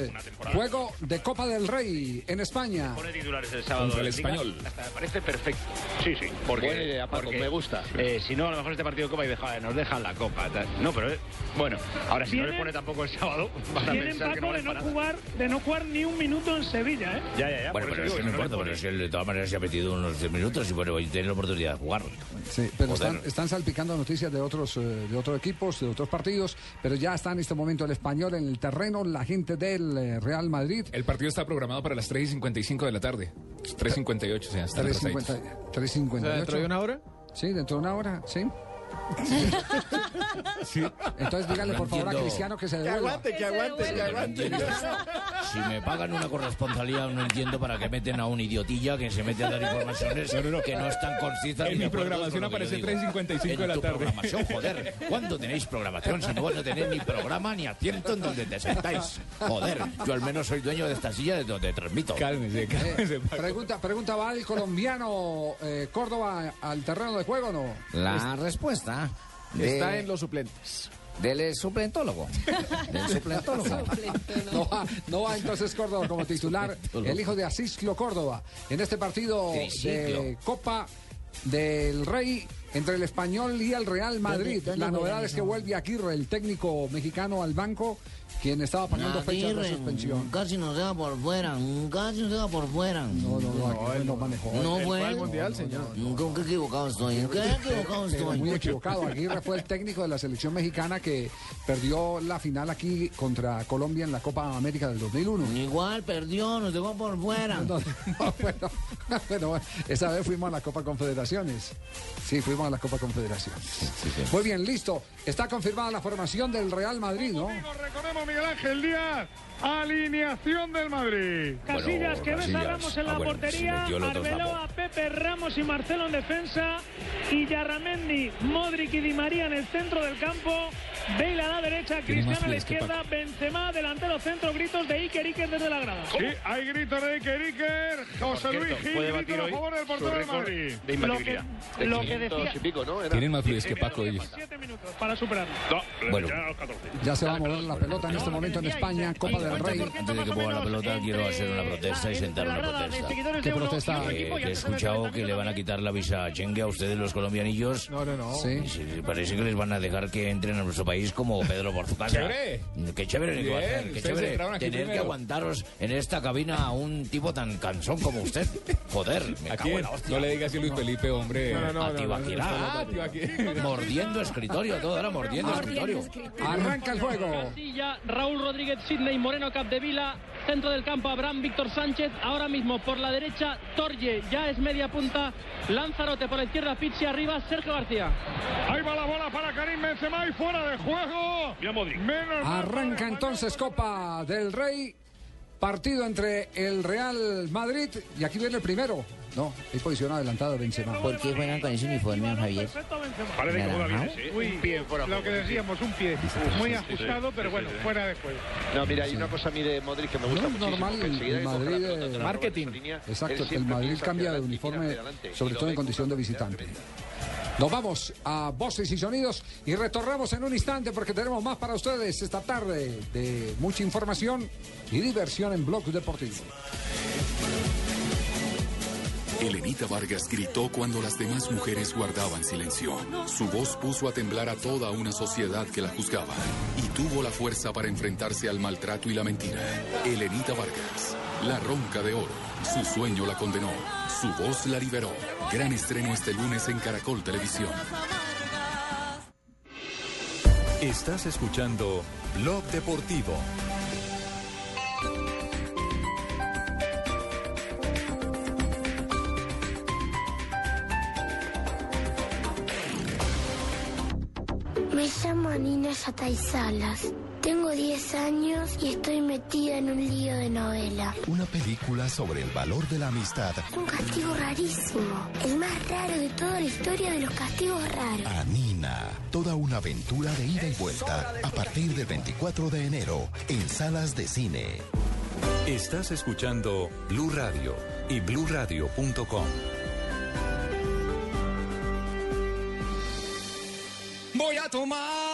S4: Juego de Copa del Rey en España.
S24: Pone titulares el sábado.
S10: Contra el. Español.
S24: Me parece perfecto. Sí, sí. Porque,
S25: Buena idea, Paco,
S24: porque,
S25: me gusta.
S24: eh, si no, a lo mejor este partido de Copa y deja- nos dejan la Copa. No, pero eh, bueno, ahora si no le pone tampoco el sábado, van a
S26: Tienen
S24: pensar que
S26: Paco
S24: no
S26: de no jugar, de no jugar ni un minuto en Sevilla, ¿eh?
S24: Ya, ya, ya.
S8: Bueno, pero
S24: eso
S8: es que
S24: digo,
S8: no importa, él de todas maneras se ha metido unos 10 minutos y bueno, hoy tiene la oportunidad de jugar.
S4: Sí, pero están, están salpicando noticias de otros, eh, de otros equipos, de otros partidos, pero ya está en este momento el español en el terreno, la gente del eh, Real Madrid.
S10: El partido está programado para las 3 y 55 de la tarde. 3.58, o sea, está
S4: 3.50 3.58.
S14: O sea, ¿dentro de una hora?
S4: Sí, dentro de una hora, sí. Entonces dígale
S8: No
S4: por favor a
S8: entiendo.
S4: Cristiano que se devuelva.
S14: que aguante, que aguante.
S8: Si me pagan una corresponsalía, no entiendo para qué meten a un idiotilla que se mete a dar informaciones que no están concisas.
S10: En mi programación
S8: que
S10: aparece
S8: yo digo.
S10: 3:55 de la tarde.
S8: programación, joder. ¿Cuándo tenéis programación si no vas a tener ni programa ni asiento en donde te sentáis? Joder, yo al menos soy dueño de esta silla de donde transmito.
S10: Cálmese,
S4: Eh, pregunta, pregunta, ¿va el colombiano eh, Córdoba al terreno de juego o no?
S8: La respuesta de-
S14: Está en los suplentes.
S8: del suplentólogo. Del suplentólogo.
S4: No va, no va entonces Córdoba como titular, el hijo de Asislo Córdoba, en este partido de. Copa del Rey entre el Español y el Real Madrid.
S8: ¿Dónde- dónde
S4: La novedad es que vuelve Aguirre, el técnico mexicano, al banco, quien estaba pagando fechas de suspensión.
S8: Casi nos deja por fuera, casi nos deja por fuera.
S4: No, no, no, Aguirre no manejó.
S8: No
S14: Él
S8: fue.
S14: fue al mundial, señor.
S8: ¿Con qué equivocado estoy? ¿En qué equivocado estoy?
S4: muy equivocado. Aguirre fue el técnico de la selección mexicana que perdió la final aquí contra Colombia en la Copa América del 2001.
S8: Igual perdió, nos dejó por fuera.
S4: No, no, *laughs* bueno, bueno, esa vez fuimos a la Copa Confederaciones. Sí, fuimos a la Copa Confederaciones. Muy bien, listo. Está confirmada la formación del Real Madrid, ¿no?
S26: Recordemos Miguel Ángel Díaz, alineación del Madrid. Casillas, que ves a. Ramos en la
S8: Ah, bueno,
S26: portería, Arbeloa, Pepe Ramos y Marcelo en defensa, y Yarramendi, Modric y Di María en el centro del campo, Bale a la derecha, Cristiano a la izquierda, Benzema delantero centro, gritos de Iker Iker desde la grada. Sí, hay gritos de Iker Iker, José Luis
S24: cierto,
S26: Gil, grito a favor del portero del Madrid.
S24: de.
S26: Lo que, lo que decía,
S27: y pico, ¿no? Era-
S5: Tienen más fluidez que Paco ellos.
S24: Para superar.
S5: Bueno.
S4: Ya se va a mover la pelota en este momento en España, Copa del Rey.
S8: Antes de que ponga la pelota, quiero hacer una protesta y sentar una protesta.
S4: ¿Qué protesta?
S8: Eh, que he escuchado que le van a quitar la visa Schengen a ustedes los colombianillos.
S16: No, no, no.
S8: Sí. parece que les van a dejar que entren a nuestro país como Pedro por su casa.
S5: Chévere.
S8: Qué chévere, Nicolás, qué chévere tener que aguantaros en esta cabina a un tipo tan cansón como usted. Joder, me
S5: ¿A
S8: cago en la hostia.
S5: No le digas así a Luis Felipe, hombre.
S8: No, no, no, a.
S5: Ah. *laughs*
S8: Mordiendo escritorio, todo era mordiendo escritorio.
S4: Arranca el juego.
S28: Raúl Rodríguez, Sidney Moreno, Capdevila, centro del campo, Abraham Víctor Sánchez, ahora mismo por la derecha, Torje, ya es media punta, Lanzarote por la izquierda, Pizzi arriba, Sergio García.
S24: Ahí va la bola para Karim Benzema y fuera de juego. Menos
S4: Arranca entonces Copa del Rey. Partido entre el Real Madrid y aquí viene el primero. No, hay posición adelantada Benzema.
S29: ¿Por qué juegan con ese uniforme, Javier?
S24: Parece que juega bien, sí. un pie fuera Lo que decíamos, un pie. Muy ajustado, pero bueno, fuera de juego.
S27: No, mira, hay una cosa a mí de Modric que me gusta
S4: No,
S27: muchísimo.
S4: normal, el, Madrid, eh, marketing. Exacto, el Madrid cambia de uniforme, sobre todo en condición de visitante. Nos vamos a voces y sonidos y retornamos en un instante porque tenemos más para ustedes esta tarde de mucha información y diversión en Blog Deportivo.
S30: Elenita Vargas gritó cuando las demás mujeres guardaban silencio. Su voz puso a temblar a toda una sociedad que la juzgaba y tuvo la fuerza para enfrentarse al maltrato y la mentira. Elenita Vargas, la ronca de oro. Su sueño la condenó, su voz la liberó. Gran estreno este lunes en Caracol Televisión.
S9: Estás escuchando Blog Deportivo.
S31: Me llamo Nina Yatay Salas. Tengo 10 años y estoy metida en un lío de novela.
S32: Una película sobre el valor de la amistad.
S31: Un castigo rarísimo. El más raro de toda la historia de los castigos raros.
S32: Anina. Toda una aventura de ida y vuelta. A partir del 24 de enero en salas de cine.
S9: Estás escuchando Blue Radio y bluradio.com.
S33: Voy a tomar,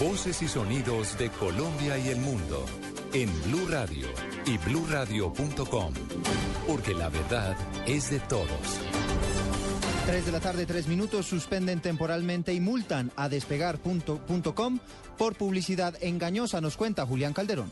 S9: Voces y sonidos de Colombia y el mundo en Blue Radio y bluradio.com. Porque la verdad es de todos.
S34: 3 de la tarde, 3 minutos, suspenden temporalmente y multan a despegar.com por publicidad engañosa, nos cuenta Julián Calderón.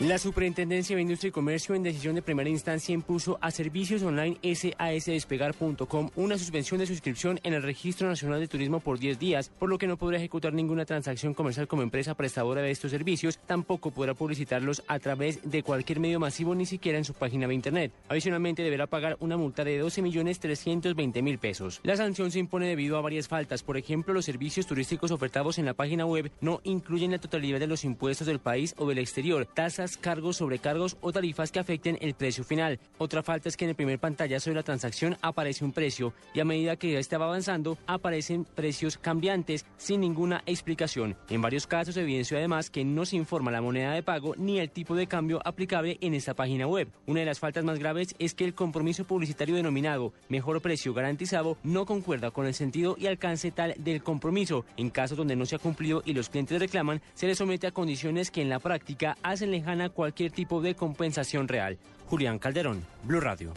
S35: La Superintendencia de Industria y Comercio, en decisión de primera instancia, impuso a Servicios Online SASDespegar.com una suspensión de suscripción en el Registro Nacional de Turismo por 10 días, por lo que no podrá ejecutar ninguna transacción comercial como empresa prestadora de estos servicios, tampoco podrá publicitarlos a través de cualquier medio masivo, ni siquiera en su página de Internet. Adicionalmente, deberá pagar una multa de 12.320.000 pesos. La sanción se impone debido a varias faltas. Por ejemplo, los servicios turísticos ofertados en la página web no incluyen la totalidad de los impuestos del país o del exterior, tasas, cargos, sobrecargos o tarifas que afecten el precio final. Otra falta es que en el primer pantallazo de la transacción aparece un precio y a medida que este va avanzando aparecen precios cambiantes sin ninguna explicación. En varios casos evidenció además que no se informa la moneda de pago ni el tipo de cambio aplicable en esta página web. Una de las faltas más graves es que el compromiso publicitario denominado mejor precio garantizado no concuerda con el sentido y alcance tal del compromiso. En casos donde no se ha cumplido y los clientes reclaman, se les somete a condiciones que en la práctica hacen lejana cualquier tipo de compensación real. Julián Calderón, Blue Radio.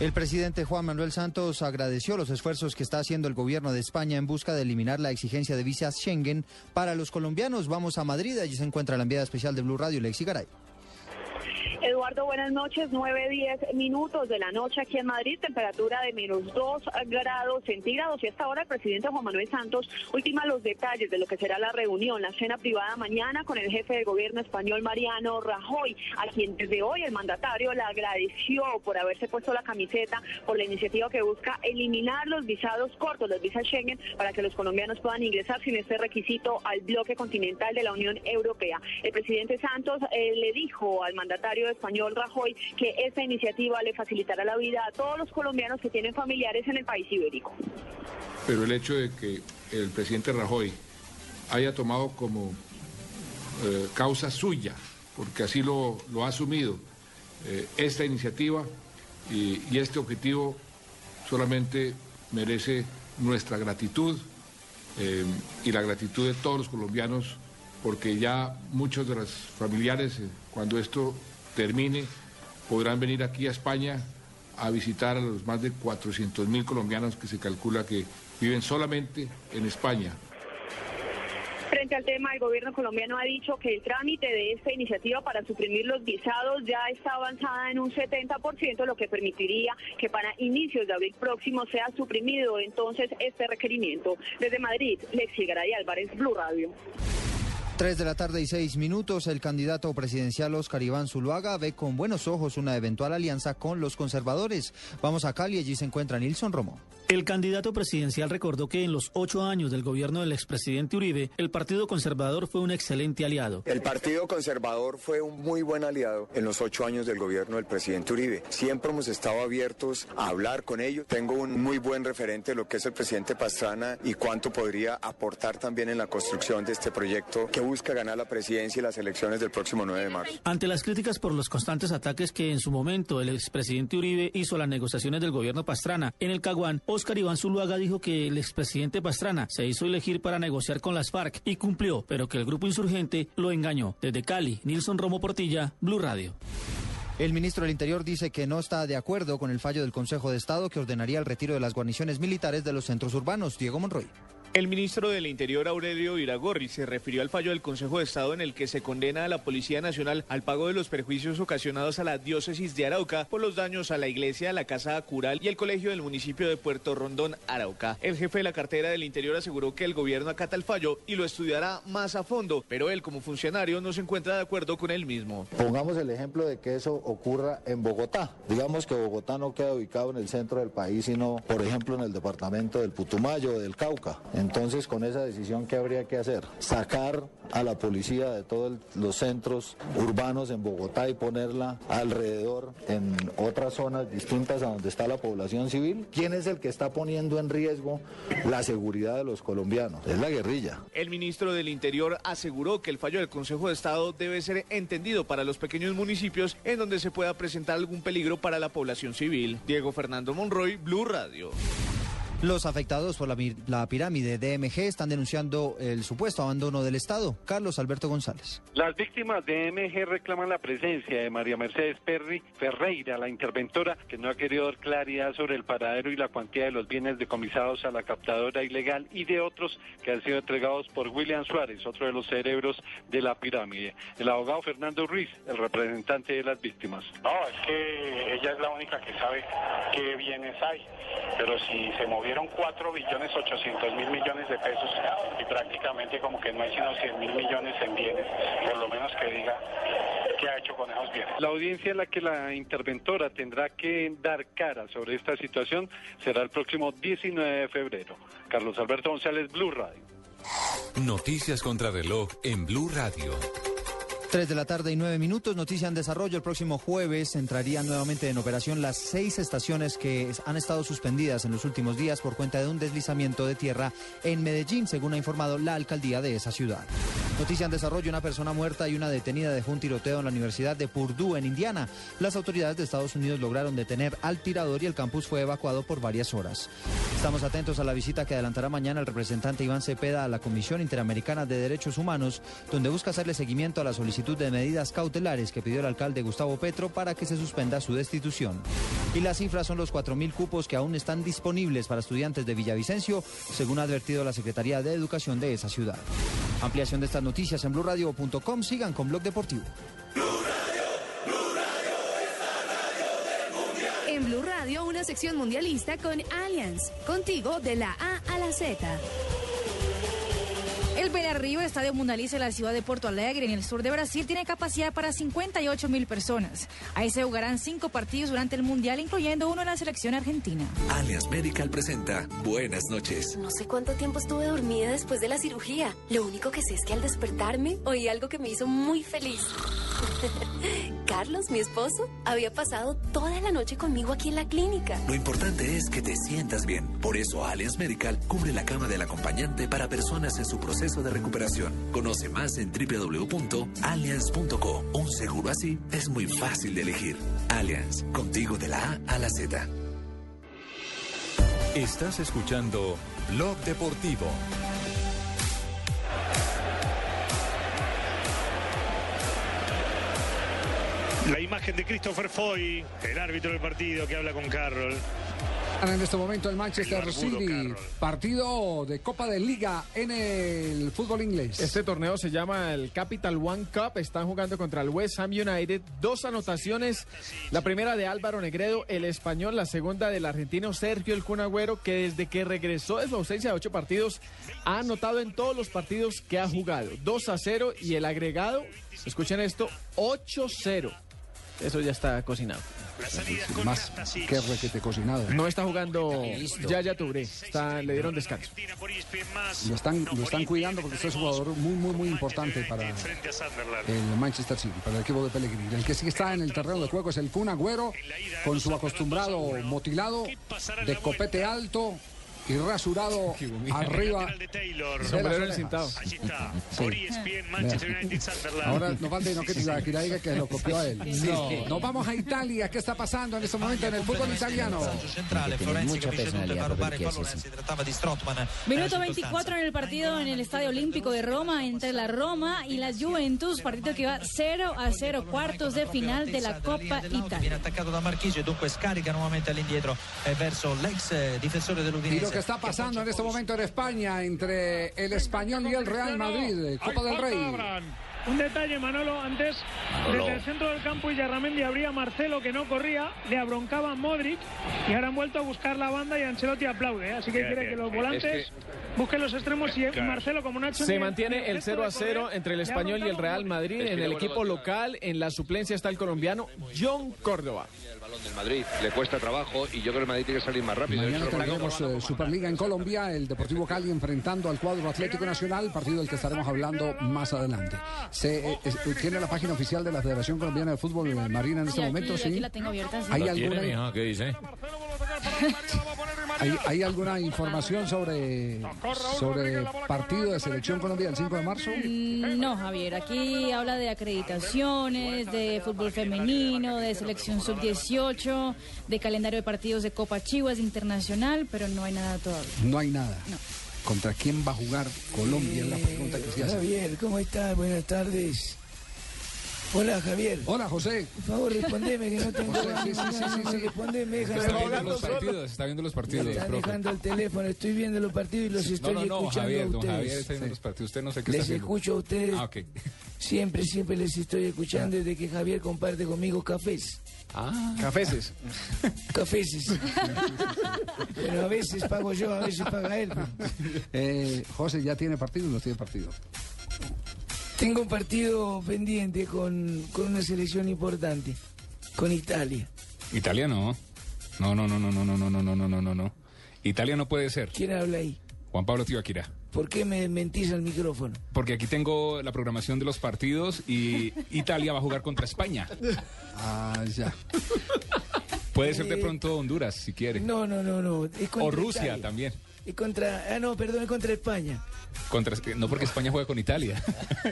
S34: El presidente Juan Manuel Santos agradeció los esfuerzos que está haciendo el gobierno de España en busca de eliminar la exigencia de visas Schengen para los colombianos. Vamos a Madrid, allí se encuentra la enviada especial de Blue Radio, Lexi Garay.
S36: Eduardo, buenas noches. 9, 10 minutos de la noche aquí en Madrid, temperatura de menos 2 grados centígrados. Y hasta ahora el presidente Juan Manuel Santos ultima los detalles de lo que será la reunión, la cena privada mañana con el jefe de gobierno español Mariano Rajoy, a quien desde hoy el mandatario le agradeció por haberse puesto la camiseta por la iniciativa que busca eliminar los visados cortos, los visas Schengen, para que los colombianos puedan ingresar sin este requisito al bloque continental de la Unión Europea. El presidente Santos eh, le dijo al mandatario español Rajoy que esta iniciativa le facilitará la vida a todos los colombianos que tienen familiares en el país ibérico.
S37: Pero el hecho de que el presidente Rajoy haya tomado como eh, causa suya, porque así lo, ha asumido, eh, esta iniciativa y, este objetivo solamente merece nuestra gratitud eh, y la gratitud de todos los colombianos, porque ya muchos de los familiares, cuando esto termine, podrán venir aquí a España a visitar a los más de 400 mil colombianos que se calcula que viven solamente en España.
S36: Frente al tema, el gobierno colombiano ha dicho que el trámite de esta iniciativa para suprimir los visados ya está avanzada en un 70%, lo que permitiría que para inicios de abril próximo sea suprimido entonces este requerimiento. Desde Madrid, Lexi Garay Álvarez, Blue Radio.
S34: 3 de la tarde y 6 minutos, el candidato presidencial Oscar Iván Zuluaga ve con buenos ojos una eventual alianza con los conservadores. Vamos a Cali, allí se encuentra Nilson Romo.
S38: El candidato presidencial recordó que en los ocho años del gobierno del expresidente Uribe, el Partido Conservador fue un excelente aliado.
S39: El Partido Conservador fue un muy buen aliado en los ocho años del gobierno del presidente Uribe. Siempre hemos estado abiertos a hablar con ellos. Tengo un muy buen referente de lo que es el presidente Pastrana y cuánto podría aportar también en la construcción de este proyecto que busca ganar la presidencia y las elecciones del próximo 9 de marzo.
S38: Ante las críticas por los constantes ataques que en su momento el expresidente Uribe hizo a las negociaciones del gobierno Pastrana en el Caguán, Oscar Iván Zuluaga dijo que el expresidente Pastrana se hizo elegir para negociar con las FARC y cumplió, pero que el grupo insurgente lo engañó. Desde Cali, Nilson Romo Portilla, Blue Radio.
S34: El ministro del Interior dice que no está de acuerdo con el fallo del Consejo de Estado que ordenaría el retiro de las guarniciones militares de los centros urbanos. Diego Monroy.
S40: El ministro del Interior, Aurelio Iragorri, se refirió al fallo del Consejo de Estado en el que se condena a la Policía Nacional al pago de los perjuicios ocasionados a la diócesis de Arauca por los daños a la iglesia, la casa cural y el colegio del municipio de Puerto Rondón, Arauca. El jefe de la cartera del Interior aseguró que el gobierno acata el fallo y lo estudiará más a fondo, pero él como funcionario no se encuentra de acuerdo con él mismo.
S41: Pongamos el ejemplo de que eso ocurra en Bogotá. Digamos que Bogotá no queda ubicado en el centro del país, sino, por ejemplo, en el departamento del Putumayo del Cauca. Entonces, con esa decisión, ¿qué habría que hacer? Sacar a la policía de todos los centros urbanos en Bogotá y ponerla alrededor en otras zonas distintas a donde está la población civil. ¿Quién es el que está poniendo en riesgo la seguridad de los colombianos? Es la guerrilla.
S40: El ministro del Interior aseguró que el fallo del Consejo de Estado debe ser entendido para los pequeños municipios en donde se pueda presentar algún peligro para la población civil. Diego Fernando Monroy, Blue Radio.
S34: Los afectados por la, la, pirámide DMG están denunciando el supuesto abandono del Estado. Carlos Alberto González.
S42: Las víctimas de DMG reclaman la presencia de María Mercedes Perry Ferreira, la interventora, que no ha querido dar claridad sobre el paradero y la cuantía de los bienes decomisados a la captadora ilegal y de otros que han sido entregados por William Suárez, otro de los cerebros de la pirámide. El abogado Fernando Ruiz, el representante de las víctimas.
S43: No, es que ella es la única que sabe qué bienes hay, pero si se movió movieron 4 billones 800 mil millones de pesos y prácticamente como que no hay sino 100 mil millones en bienes, por lo menos que diga qué ha hecho con esos bienes.
S42: La audiencia en la que la interventora tendrá que dar cara sobre esta situación será el próximo 19 de febrero. Carlos Alberto González, Blue Radio.
S9: Noticias contra reloj en Blue Radio.
S34: 3 de la tarde y 9 minutos, noticia en desarrollo. El próximo jueves entrarían nuevamente en operación las seis estaciones que han estado suspendidas en los últimos días por cuenta de un deslizamiento de tierra en Medellín, según ha informado la alcaldía de esa ciudad. Noticia en desarrollo, una persona muerta y una detenida dejó un tiroteo en la Universidad de Purdue, en Indiana. Las autoridades de Estados Unidos lograron detener al tirador y el campus fue evacuado por varias horas. Estamos atentos a la visita que adelantará mañana el representante Iván Cepeda a la Comisión Interamericana de Derechos Humanos, donde busca hacerle seguimiento a la solicitud de medidas cautelares que pidió el alcalde Gustavo Petro para que se suspenda su destitución. Y las cifras son los 4.000 cupos que aún están disponibles para estudiantes de Villavicencio, según ha advertido la Secretaría de Educación de esa ciudad. Ampliación de estas noticias en blurradio.com. Sigan con Blog Deportivo.
S44: Blue Blue Radio, es la radio del en
S28: Blue Radio, una sección mundialista con Allianz, contigo de la A a la Z.
S15: El Beira-Rio, estadio mundialista de la ciudad de Porto Alegre, en el sur de Brasil, tiene capacidad para 58 mil personas. Ahí se jugarán cinco partidos durante el mundial, incluyendo uno en la selección argentina.
S9: Alias Medical presenta Buenas noches.
S45: No sé cuánto tiempo estuve dormida después de la cirugía. Lo único que sé es que al despertarme oí algo que me hizo muy feliz. *laughs* Carlos, mi esposo, había pasado toda la noche conmigo aquí en la clínica.
S9: Lo importante es que te sientas bien. Por eso Alias Medical cubre la cama del acompañante para personas en su proceso de recuperación. Conoce más en www.allianz.co. Un seguro así es muy fácil de elegir. Allianz, contigo de la A a la Z.
S46: Estás escuchando Blog Deportivo.
S47: La imagen de Christopher Foy, el árbitro del partido que habla con Carroll.
S4: En este momento el Manchester
S47: El barbudo
S4: City,
S47: Carroll.
S4: partido de Copa de Liga en el fútbol inglés.
S14: Este torneo se llama el Capital One Cup. Están jugando contra el West Ham United. Dos anotaciones. La primera de Álvaro Negredo, el español. La segunda del argentino Sergio El Kun Agüero, que desde que regresó de su ausencia de ocho partidos, ha anotado en todos los partidos que ha jugado. 2 a 0 y el agregado, escuchen esto, 8-0. Eso ya está cocinado.
S4: Más que requete cocinado.
S14: No está jugando
S4: Listo.
S14: Yaya Touré. Está, le dieron descanso.
S4: Lo están, lo están cuidando porque este es un jugador muy, muy, muy importante para el Manchester City, para el equipo de Pellegrini. El que sí está en el terreno de juego es el Kun Agüero, con su acostumbrado motilado de copete alto y rasurado *laughs* arriba. de las
S14: Sombrero encintado.
S47: Allí está.
S4: Sí.
S47: Por ESPN, Manchester United Sunderland.
S4: Ahora no falta no que Tibaquira diga que lo copió a él.
S47: No.
S4: Nos vamos a Italia. ¿Qué está pasando en este momento en el fútbol italiano?
S15: Minuto 24 en el partido en el Estadio Olímpico de Roma entre la Roma y la Juventus, partido que va 0 a 0, cuartos de final de la Copa
S23: Viene
S15: Italia.
S23: attaccato da Marchisio e dunque scarica nuovamente all'indietro eh, verso l'ex eh, difensore dell'Udinese.
S4: Que está pasando en este momento en España entre el Español y el Real Madrid, Copa del Rey.
S26: Un detalle, Manolo, antes
S4: Manolo.
S26: desde el centro del campo y Yarramendi abría Marcelo que no corría, le abroncaba a Modric y ahora han vuelto a buscar la banda y Ancelotti aplaude. ¿eh? Así que
S14: Bien,
S26: quiere
S14: bien,
S26: que los volantes
S14: Es
S26: busquen los extremos y
S14: Claro.
S26: Marcelo como hecho
S14: Se mantiene el
S26: gesto
S14: 0 a
S26: de
S14: 0
S26: correr,
S14: entre el español y el Real Madrid. En el equipo local, en la suplencia está el colombiano John Córdoba.
S48: Balón del Madrid le cuesta trabajo y yo creo que el Madrid tiene que salir más rápido.
S4: Mañana tendremos eh, Superliga en Colombia, el Deportivo Cali enfrentando al cuadro Atlético Nacional, partido del que estaremos hablando más adelante. Se, eh, es- tiene la página oficial de la Federación Colombiana de Fútbol, eh, Marina, en este
S15: Sí,
S4: momento,
S15: aquí,
S4: sí.
S15: la tengo abierta. sí.
S4: ¿Hay alguna,
S10: ¿Qué dice? *laughs*
S4: hay, hay alguna información sobre, sobre partido de Selección Colombia el 5 de marzo?
S15: No, Javier, aquí habla de acreditaciones, de fútbol femenino, de selección sub-18, de calendario de partidos de Copa Chihuas Internacional, pero no hay nada todavía.
S4: No hay nada. ¿Contra quién va a jugar Colombia? Es la pregunta que se hace.
S12: Javier, ¿cómo estás? Buenas tardes. Hola, Javier.
S4: Hola, José.
S12: Por favor, respondeme que no tengo...
S4: José, sí, sí, sí, sí, sí.
S12: Respondeme,
S10: Está
S12: Javier.
S10: viendo los partidos, está viendo los
S12: Me
S10: partidos,
S12: están
S10: profe.
S12: dejando el teléfono, estoy viendo los partidos y los estoy
S10: No, no, no,
S12: escuchando
S10: Javier,
S12: a
S10: don
S12: ustedes.
S10: Javier está viendo los partidos. Usted no sé qué
S12: Les
S10: está haciendo.
S12: escucho a ustedes.
S10: Ah, ok.
S12: Siempre, siempre les estoy escuchando desde que Javier comparte conmigo cafés.
S10: Ah.
S14: Cafeses.
S12: Cafeses. Pero a veces pago yo, a veces paga él.
S4: Eh, José, ¿ya tiene partido o no tiene partido?
S12: Tengo un partido pendiente con, con una selección importante, con Italia.
S10: Italia no. No, no, no, no, no, no, no, no, no, no, no, no. Italia no puede ser.
S12: ¿Quién habla ahí?
S10: Juan Pablo Tibaquira.
S12: ¿Por qué me mentís al micrófono?
S10: Porque aquí tengo la programación de los partidos y Italia va a jugar contra España.
S4: Ah, ya.
S10: Puede ser de
S12: Eh,
S10: pronto Honduras, si quiere.
S12: No, no, no, no. Es
S10: O Rusia
S12: Italia.
S10: también.
S12: Es contra. Ah, no, perdón, es contra España.
S10: Contra, no porque España juega con Italia.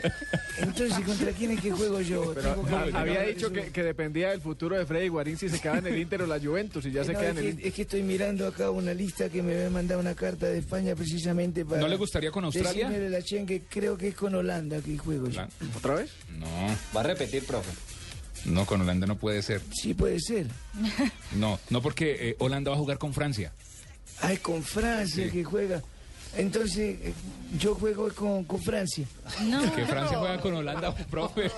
S10: *laughs*
S12: Entonces, ¿contra quién es que juego yo?
S14: Pero
S12: que-
S14: había dicho que, que dependía del futuro de Freddy Guarín si se quedaba en el Inter o la Juventus y ya *laughs* se queda
S12: es,
S14: en el Inter.
S12: es que estoy mirando acá una lista que me había mandado una carta de España precisamente para.
S10: ¿No le gustaría con Australia?
S12: la Chen que creo que es con Holanda que juego yo.
S14: ¿Otra vez?
S10: No.
S12: Va a repetir, profe.
S10: No, con Holanda no puede ser.
S12: Sí, puede ser.
S10: No, no porque eh, Holanda va a jugar con Francia.
S12: Ah, es con Francia
S10: Sí.
S12: que juega. Entonces, eh, yo juego con, con Francia.
S10: Que Francia juega con Holanda, profe.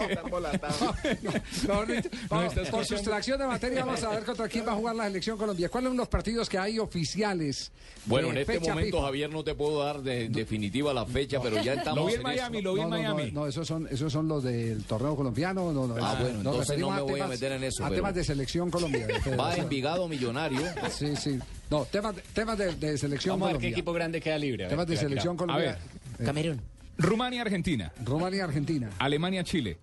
S4: No, *laughs* no, por sustracción de materia, vamos a ver contra quién va a jugar la selección Colombia. ¿Cuáles son los partidos que hay oficiales?
S49: Bueno, en este
S4: fecha
S49: momento,
S4: FIFA?
S49: Javier, no te puedo dar de definitiva la fecha, pero ya *laughs* estamos
S10: Lo vi en
S49: en
S10: Miami,
S49: eso.
S10: lo vi en
S4: No, no, no,
S10: Miami.
S4: No, esos son, esos son los del torneo colombiano. No, no,
S49: Ah, bueno, entonces no me voy a
S4: temas-
S49: meter en eso,
S4: A
S49: pero-
S4: temas de selección Colombia. de *laughs*
S49: Va. Envigado Millonario.
S4: Sí, sí. No, temas, de- temas de, de selección
S10: Vamos a ver qué
S4: Colombia.
S10: equipo grande queda libre. a ver,
S4: Temas de
S10: tira, tira.
S4: selección
S10: A
S4: Colombia.
S10: ver,
S4: Eh,
S29: Camerún.
S10: Rumania, Argentina.
S4: Rumania, Argentina.
S10: Alemania, Chile.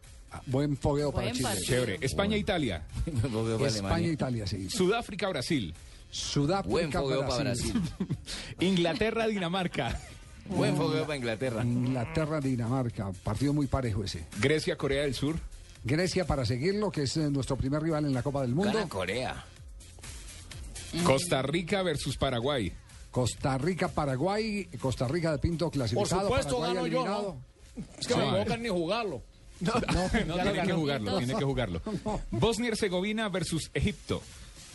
S4: Buen fogueo
S15: Buen
S4: para Chile.
S15: partido.
S10: Chévere. España, Italia. *laughs*
S4: España, Italia, sí.
S10: Sudáfrica, Brasil.
S4: Sudáfrica,
S49: Buen fogueo para Brasil. *laughs*
S10: Inglaterra, Dinamarca. *laughs*
S49: Buen fogueo para Inglaterra.
S4: Inglaterra, Dinamarca. Partido muy parejo ese.
S10: Grecia, Corea del Sur.
S4: Grecia para seguirlo, que es eh, nuestro primer rival en la Copa del Mundo.
S49: Gana Corea.
S10: Costa Rica versus Paraguay.
S4: Costa Rica, Paraguay. Costa Rica de Pinto clasificado. Paraguay eliminado.
S49: Es que
S10: Sí.
S49: no me tocan ni jugarlo.
S10: No, tiene que jugarlo, tiene que jugarlo. Bosnia Herzegovina versus Egipto.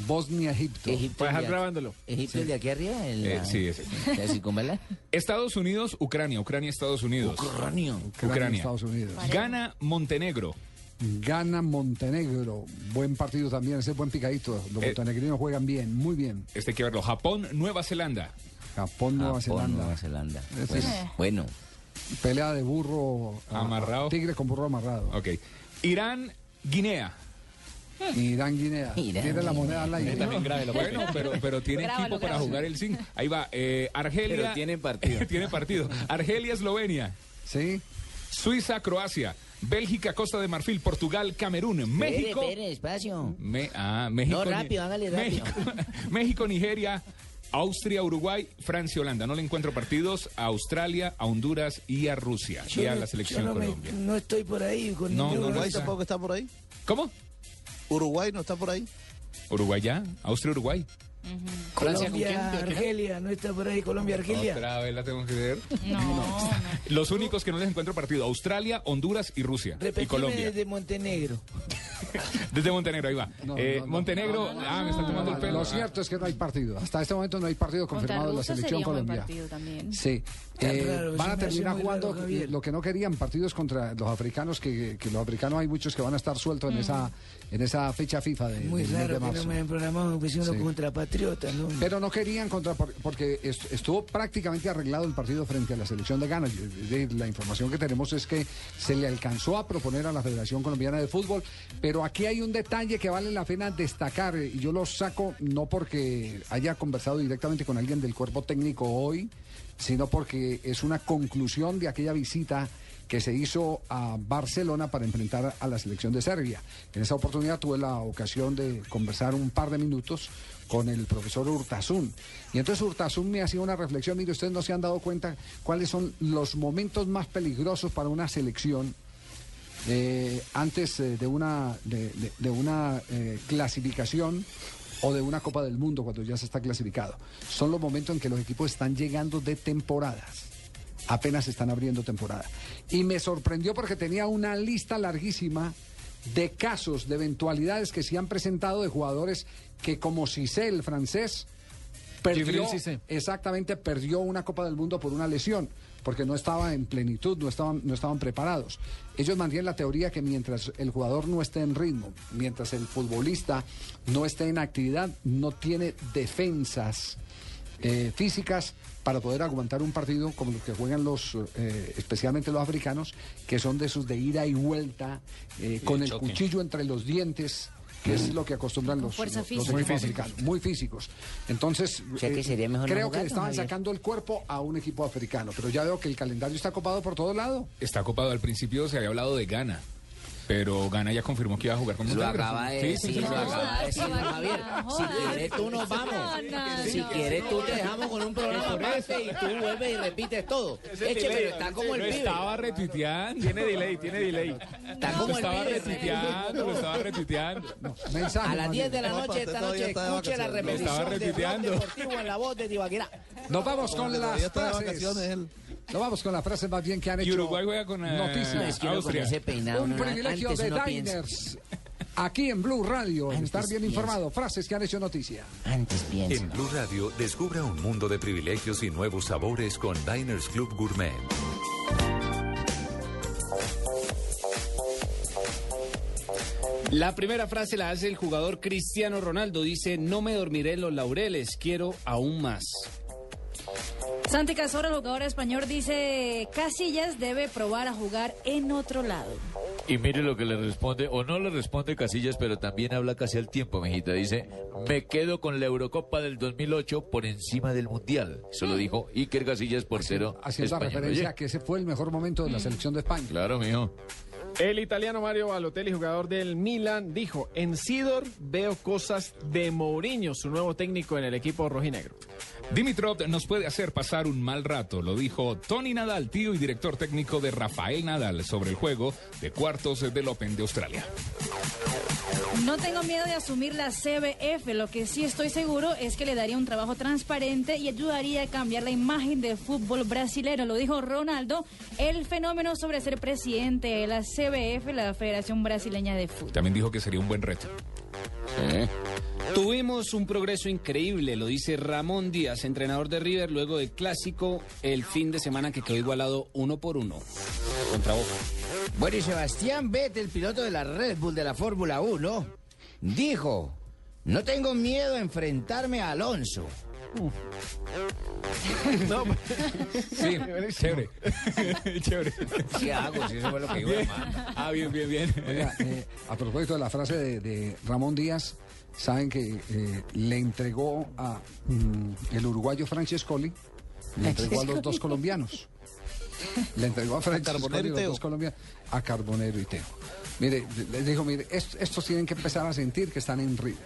S4: Bosnia, Egipto.
S29: Egipto.
S14: Para dejar
S29: de-
S14: grabándolo.
S29: Egipto de aquí arriba. El,
S10: Eh, sí, ese.
S29: ¿La circunvala?
S10: Estados Unidos, Ucrania. Ucrania, Estados Unidos.
S29: Ucrania.
S4: Ucrania,
S10: Ucrania.
S4: Estados Unidos.
S10: Gana Montenegro.
S4: Gana Montenegro. Buen partido también, ese es buen picadito. Los
S10: Eh.
S4: montenegrinos juegan bien, muy bien.
S10: Este hay que verlo. Japón, Nueva Zelanda.
S4: Japón, Nueva
S29: Japón,
S4: Zelanda.
S29: Nueva Zelanda. Bueno,
S4: es-
S29: bueno.
S4: Pelea de burro. ah,
S10: Amarrado.
S4: Tigre con burro amarrado.
S10: Ok. Irán, Guinea.
S4: Irán, Guinea.
S29: Irán,
S4: Tiene la moneda al aire.
S10: También grábelo, Bueno, *laughs* pero, pero tiene equipo para jugar el zinc. Ahí va. eh, Argelia.
S49: Pero tienen partido. *laughs*
S10: tiene partido. Argelia, Eslovenia.
S4: Sí.
S10: Suiza, Croacia. Bélgica, Costa de Marfil. Portugal, Camerún. México.
S29: Espere, espere, despacio.
S10: Me- ah, México.
S29: No, rápido, hágale rápido.
S10: México, *laughs* México, Nigeria, Austria, Uruguay, Francia, Holanda. No le encuentro partidos a Australia, a Honduras y a Rusia. y a
S12: no-
S10: la
S12: yo
S10: selección
S12: me-
S10: Colombia.
S12: no estoy por ahí con
S10: No, no, no
S50: Uruguay
S10: está.
S50: tampoco está por ahí.
S10: ¿Cómo?
S50: Uruguay no está por ahí.
S10: Uruguay ya. Austria, Uruguay.
S29: Francia, ¿con
S12: Colombia. Argelia, no está por ahí Colombia, Argelia.
S10: Otra vez la tengo que ver.
S15: No, no.
S10: Los únicos que no les encuentro partido, Australia, Honduras y Rusia. y Colombia.
S12: desde Montenegro. *laughs*
S10: Desde Montenegro, ahí va.
S4: No,
S10: Eh,
S4: no, no.
S10: Montenegro, ah, me están tomando el pelo.
S4: Lo cierto es que no hay partido. Hasta este momento no hay partido confirmado de la selección
S15: sería un buen
S4: Colombia.
S15: partido también.
S4: Sí. Eh,
S12: raro,
S4: van a terminar jugando
S12: raro,
S4: lo que no querían, partidos contra los africanos, que, que los africanos hay muchos que van a estar sueltos en esa en esa fecha FIFA de,
S12: Muy
S4: mes de
S12: raro que
S4: marzo.
S12: no me hayan programado
S4: Sí.
S12: contra Patriota, ¿no?
S4: Pero no querían contra por- porque est- estuvo prácticamente arreglado el partido frente a la selección de Ghana. La información que tenemos es que se le alcanzó a proponer a la Federación Colombiana de Fútbol, pero aquí hay un detalle que vale la pena destacar eh, y yo lo saco no porque haya conversado directamente con alguien del cuerpo técnico hoy, sino porque es una conclusión de aquella visita que se hizo a Barcelona para enfrentar a la selección de Serbia. En esa oportunidad tuve la ocasión de conversar un par de minutos con el profesor Hurtasun. Y entonces Hurtasun me hacía una reflexión, mire, ustedes no se han dado cuenta cuáles son los momentos más peligrosos para una selección eh, antes eh, de una, de una eh, clasificación o de una Copa del Mundo cuando ya se está clasificado. Son los momentos en que los equipos están llegando de temporadas. Apenas están abriendo temporada. Y me sorprendió porque tenía una lista larguísima de casos, de eventualidades que se han presentado de jugadores que como Cissé, el francés, perdió, exactamente perdió una Copa del Mundo por una lesión, porque no estaba en plenitud, no estaban, no estaban preparados. Ellos mantienen la teoría que mientras el jugador no esté en ritmo, mientras el futbolista no esté en actividad, no tiene defensas eh, físicas para poder aguantar un partido como los que juegan los, eh, especialmente los africanos, que son de esos de ida y vuelta, eh, con el cuchillo entre los dientes, que es lo que acostumbran los,
S15: fuerza
S4: los- los
S15: Muy
S4: africanos, muy físicos. Entonces,
S29: O sea que
S4: eh,
S29: sería mejor no
S4: creo que
S29: jugar,
S4: le estaban
S29: Javier.
S4: sacando el cuerpo a un equipo africano, pero ya veo que el calendario está copado por todo lado.
S10: Está copado. Al principio se había hablado de Ghana. Pero Ghana ya confirmó que iba a jugar con
S29: Lo
S10: Montenegro.
S29: acaba de decir,
S10: sí, sí,
S29: lo acaba de decir, Javier. Si quieres tú nos vamos. Si quieres tú te dejamos con un programa aparte y tú vuelves y repites todo. Eche, pero está como el
S10: Lo
S29: pibe.
S10: estaba retuiteando.
S14: Tiene delay, tiene delay.
S29: Está
S10: Lo
S29: como el
S10: estaba
S29: pibe.
S10: retuiteando, lo estaba retuiteando.
S4: Mensaje,
S29: A las 10 de la noche esta noche escuche la
S10: Lo estaba
S29: repetición de Blog
S10: retuiteando.
S29: Deportivo en la voz de Tibaquirá.
S4: Nos vamos con
S50: Todavía
S4: las
S50: está de
S4: frases. Nos vamos con las frases más bien que han
S10: Y
S4: hecho
S10: Uruguay juega con, eh,
S4: noticias.
S29: Es que uno con
S10: Austria.
S29: ese peinado
S4: Un privilegio
S29: antes
S4: de. Diners. aquí en Blue Radio. en estar bien informado. Frases que han hecho noticia.
S29: Antes piensa.
S9: En Blue Radio, descubra un mundo de privilegios y nuevos sabores con Diners Club Gourmet.
S47: La primera frase la hace el jugador Cristiano Ronaldo. Dice, no me dormiré en los laureles, quiero aún más.
S15: Santi Cazorla, el jugador español, dice Casillas debe probar a jugar en otro lado.
S51: Y mire lo que le responde, o no le responde Casillas, pero también habla casi al tiempo, mijita. Dice, me quedo con la Eurocopa del 2008 por encima del Mundial. Eso lo dijo Iker Casillas, portero
S4: Haciendo
S51: español.
S4: referencia
S51: Oye,
S4: a que ese fue el mejor momento de la selección de España.
S51: Claro, mijo.
S14: El italiano Mario Balotelli, jugador del Milan, dijo, en Sidor veo cosas de Mourinho, su nuevo técnico en el equipo rojinegro.
S10: Dimitrov nos puede hacer pasar un mal rato, lo dijo Tony Nadal, tío y director técnico de Rafael Nadal, sobre el juego de cuartos del Open de Australia.
S15: No tengo miedo de asumir la CBF, lo que sí estoy seguro es que le daría un trabajo transparente y ayudaría a cambiar la imagen del fútbol brasileño, lo dijo Ronaldo, el fenómeno sobre ser presidente de la CBF, la Federación Brasileña de Fútbol.
S10: También dijo que sería un buen reto.
S47: Tuvimos un progreso increíble, lo dice Ramón Díaz, entrenador de River, luego del clásico el fin de semana que quedó igualado uno por uno contra Boca.
S12: Bueno, y Sebastián Vettel, piloto de la Red Bull de la Fórmula 1, dijo, no tengo miedo a enfrentarme a Alonso.
S14: No,
S10: sí, *laughs* chévere. *laughs* chévere.
S12: ¿Qué hago si eso fue lo que iba
S10: Bien.
S12: a
S10: Ah, bien, bien, bien.
S4: Oiga, eh, a propósito de la frase de, de Ramón Díaz, saben que eh, le entregó a mm, el uruguayo Francescoli, le entregó a los dos colombianos. Le entregó a Francescoli
S50: Carbonero y
S4: los
S50: Teo.
S4: dos colombianos, a Carbonero y Teo. Mire, les dijo, mire, est- estos tienen que empezar a sentir que están en River.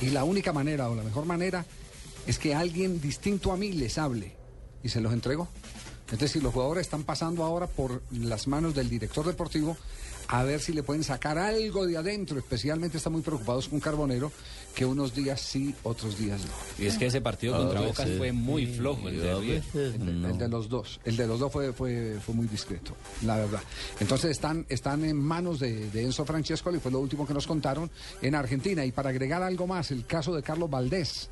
S4: Y la única manera o la mejor manera es que alguien distinto a mí les hable. Y se los entregó. Entonces, si los jugadores están pasando ahora por las manos del director deportivo, a ver si le pueden sacar algo de adentro. Especialmente están muy preocupados con Carbonero, que unos días sí, otros días no.
S47: Y es que ese partido contra
S51: A
S47: Boca fue muy flojo el de
S51: a
S47: River.
S51: veces
S4: El,
S51: no.
S4: el de los dos. El de los dos fue, fue, fue muy discreto, la verdad. Entonces están, están en manos de, de Enzo Francesco y fue lo último que nos contaron en Argentina. Y para agregar algo más, el caso de Carlos Valdés.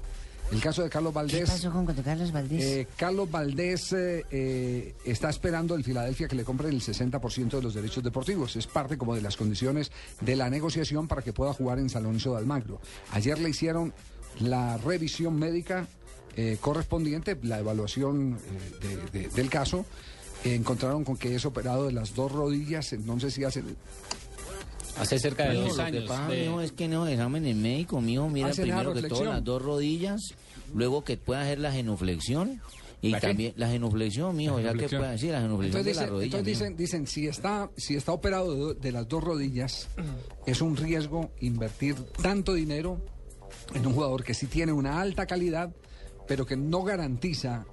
S4: El caso de Carlos
S29: ¿Qué
S4: Valdés.
S29: pasó con Carlos Valdés?
S4: Eh, Carlos Valdés eh, eh, está esperando el Filadelfia que le compren el 60% de los derechos deportivos. Es parte como de las condiciones de la negociación para que pueda jugar en San Lorenzo de Almagro. Ayer le hicieron la revisión médica correspondiente, la evaluación de- de- del caso. Encontraron con que es operado de las dos rodillas, entonces sí hace...
S47: Hace cerca de dos
S29: lo que
S47: años.
S29: pasa,
S47: de-
S29: mijo, es que no, exámenes médicos, mijo, mira
S4: la
S29: primero que todo las dos rodillas, luego que pueda hacer la genuflexión y
S10: ¿La qué?
S29: también la genuflexión, mijo, ya que pueda decir la genuflexión
S4: Entonces,
S29: de la rodilla.
S4: entonces
S29: mijo.
S4: dicen, dicen, si está, si está operado de, de las dos rodillas, *clears throat* es un riesgo invertir tanto dinero en un jugador que sí tiene una alta calidad, pero que no garantiza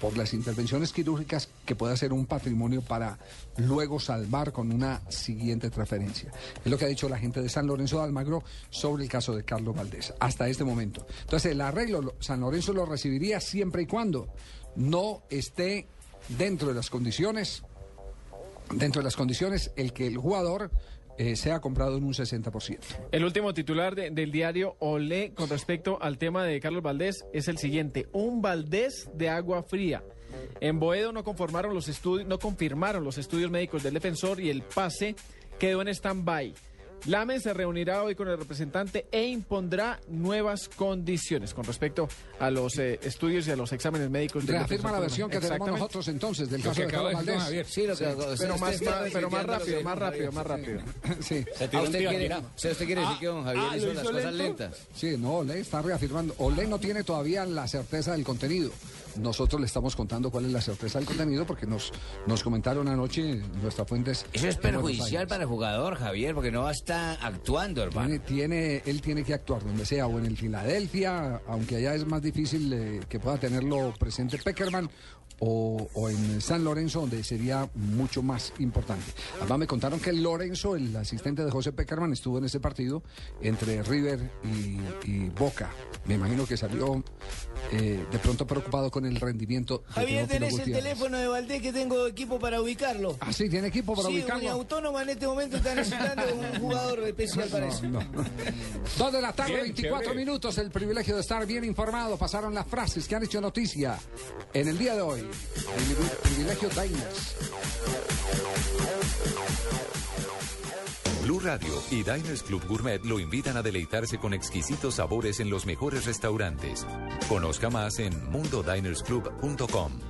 S4: por las intervenciones quirúrgicas que pueda ser un patrimonio para luego salvar con una siguiente transferencia. Es lo que ha dicho la gente de San Lorenzo de Almagro sobre el caso de Carlos Valdés, hasta este momento. Entonces, el arreglo, lo- San Lorenzo lo recibiría siempre y cuando no esté dentro de las condiciones, dentro de las condiciones, el que el jugador eh, sea comprado en un 60%.
S14: El último titular de- del diario Olé con respecto al tema de Carlos Valdés es el siguiente: un Valdés de agua fría. En Boedo no conformaron los estudios, no confirmaron los estudios médicos del defensor y el pase quedó en stand-by. Lamen se reunirá hoy con el representante e impondrá nuevas condiciones con respecto a los eh, estudios y a los exámenes médicos. del
S4: Reafirma la versión que tenemos nosotros entonces del caso de Carlos
S10: de
S4: Valdés.
S29: Sí, lo que
S14: Pero más, pero más rápido, más rápido, más *laughs* rápido.
S4: Sí.
S29: Ah, usted quiere, o sea, usted quiere decir que don Javier
S14: ah,
S29: hizo
S14: ¿lo
S29: las
S14: hizo
S29: cosas lentas.
S4: Sí, no, Ole está reafirmando. Ole no tiene todavía la certeza del contenido. Nosotros le estamos contando cuál es la certeza del contenido porque nos, nos comentaron anoche nuestras fuentes.
S29: Eso es perjudicial para el jugador, Javier, porque no va a estar actuando, hermano.
S4: Tiene, tiene- él tiene que actuar donde sea, o en el Filadelfia, aunque allá es más difícil eh, que pueda tenerlo presente Peckerman, o, o en San Lorenzo, donde sería mucho más importante. Además, me contaron que Lorenzo, el asistente de José Peckerman, estuvo en ese partido entre River y, y Boca. Me imagino que salió eh, de pronto preocupado con el rendimiento de
S8: Javier, tenés el teléfono de Valdés que tengo equipo para ubicarlo.
S4: Ah, sí, tiene equipo para
S8: sí,
S4: ubicarlo.
S8: Autónoma en este momento está necesitando un *laughs* jugador especial para eso.
S4: Dos de la tarde,
S8: Bien,
S4: 24
S8: chévere.
S4: minutos. El privilegio de estar bien informado. Pasaron las frases que han hecho noticia en el día de hoy. El privilegio Diners.
S9: Blue Radio y Diners Club Gourmet lo invitan a deleitarse con exquisitos sabores en los mejores restaurantes. Conozca más en mundodinersclub.com.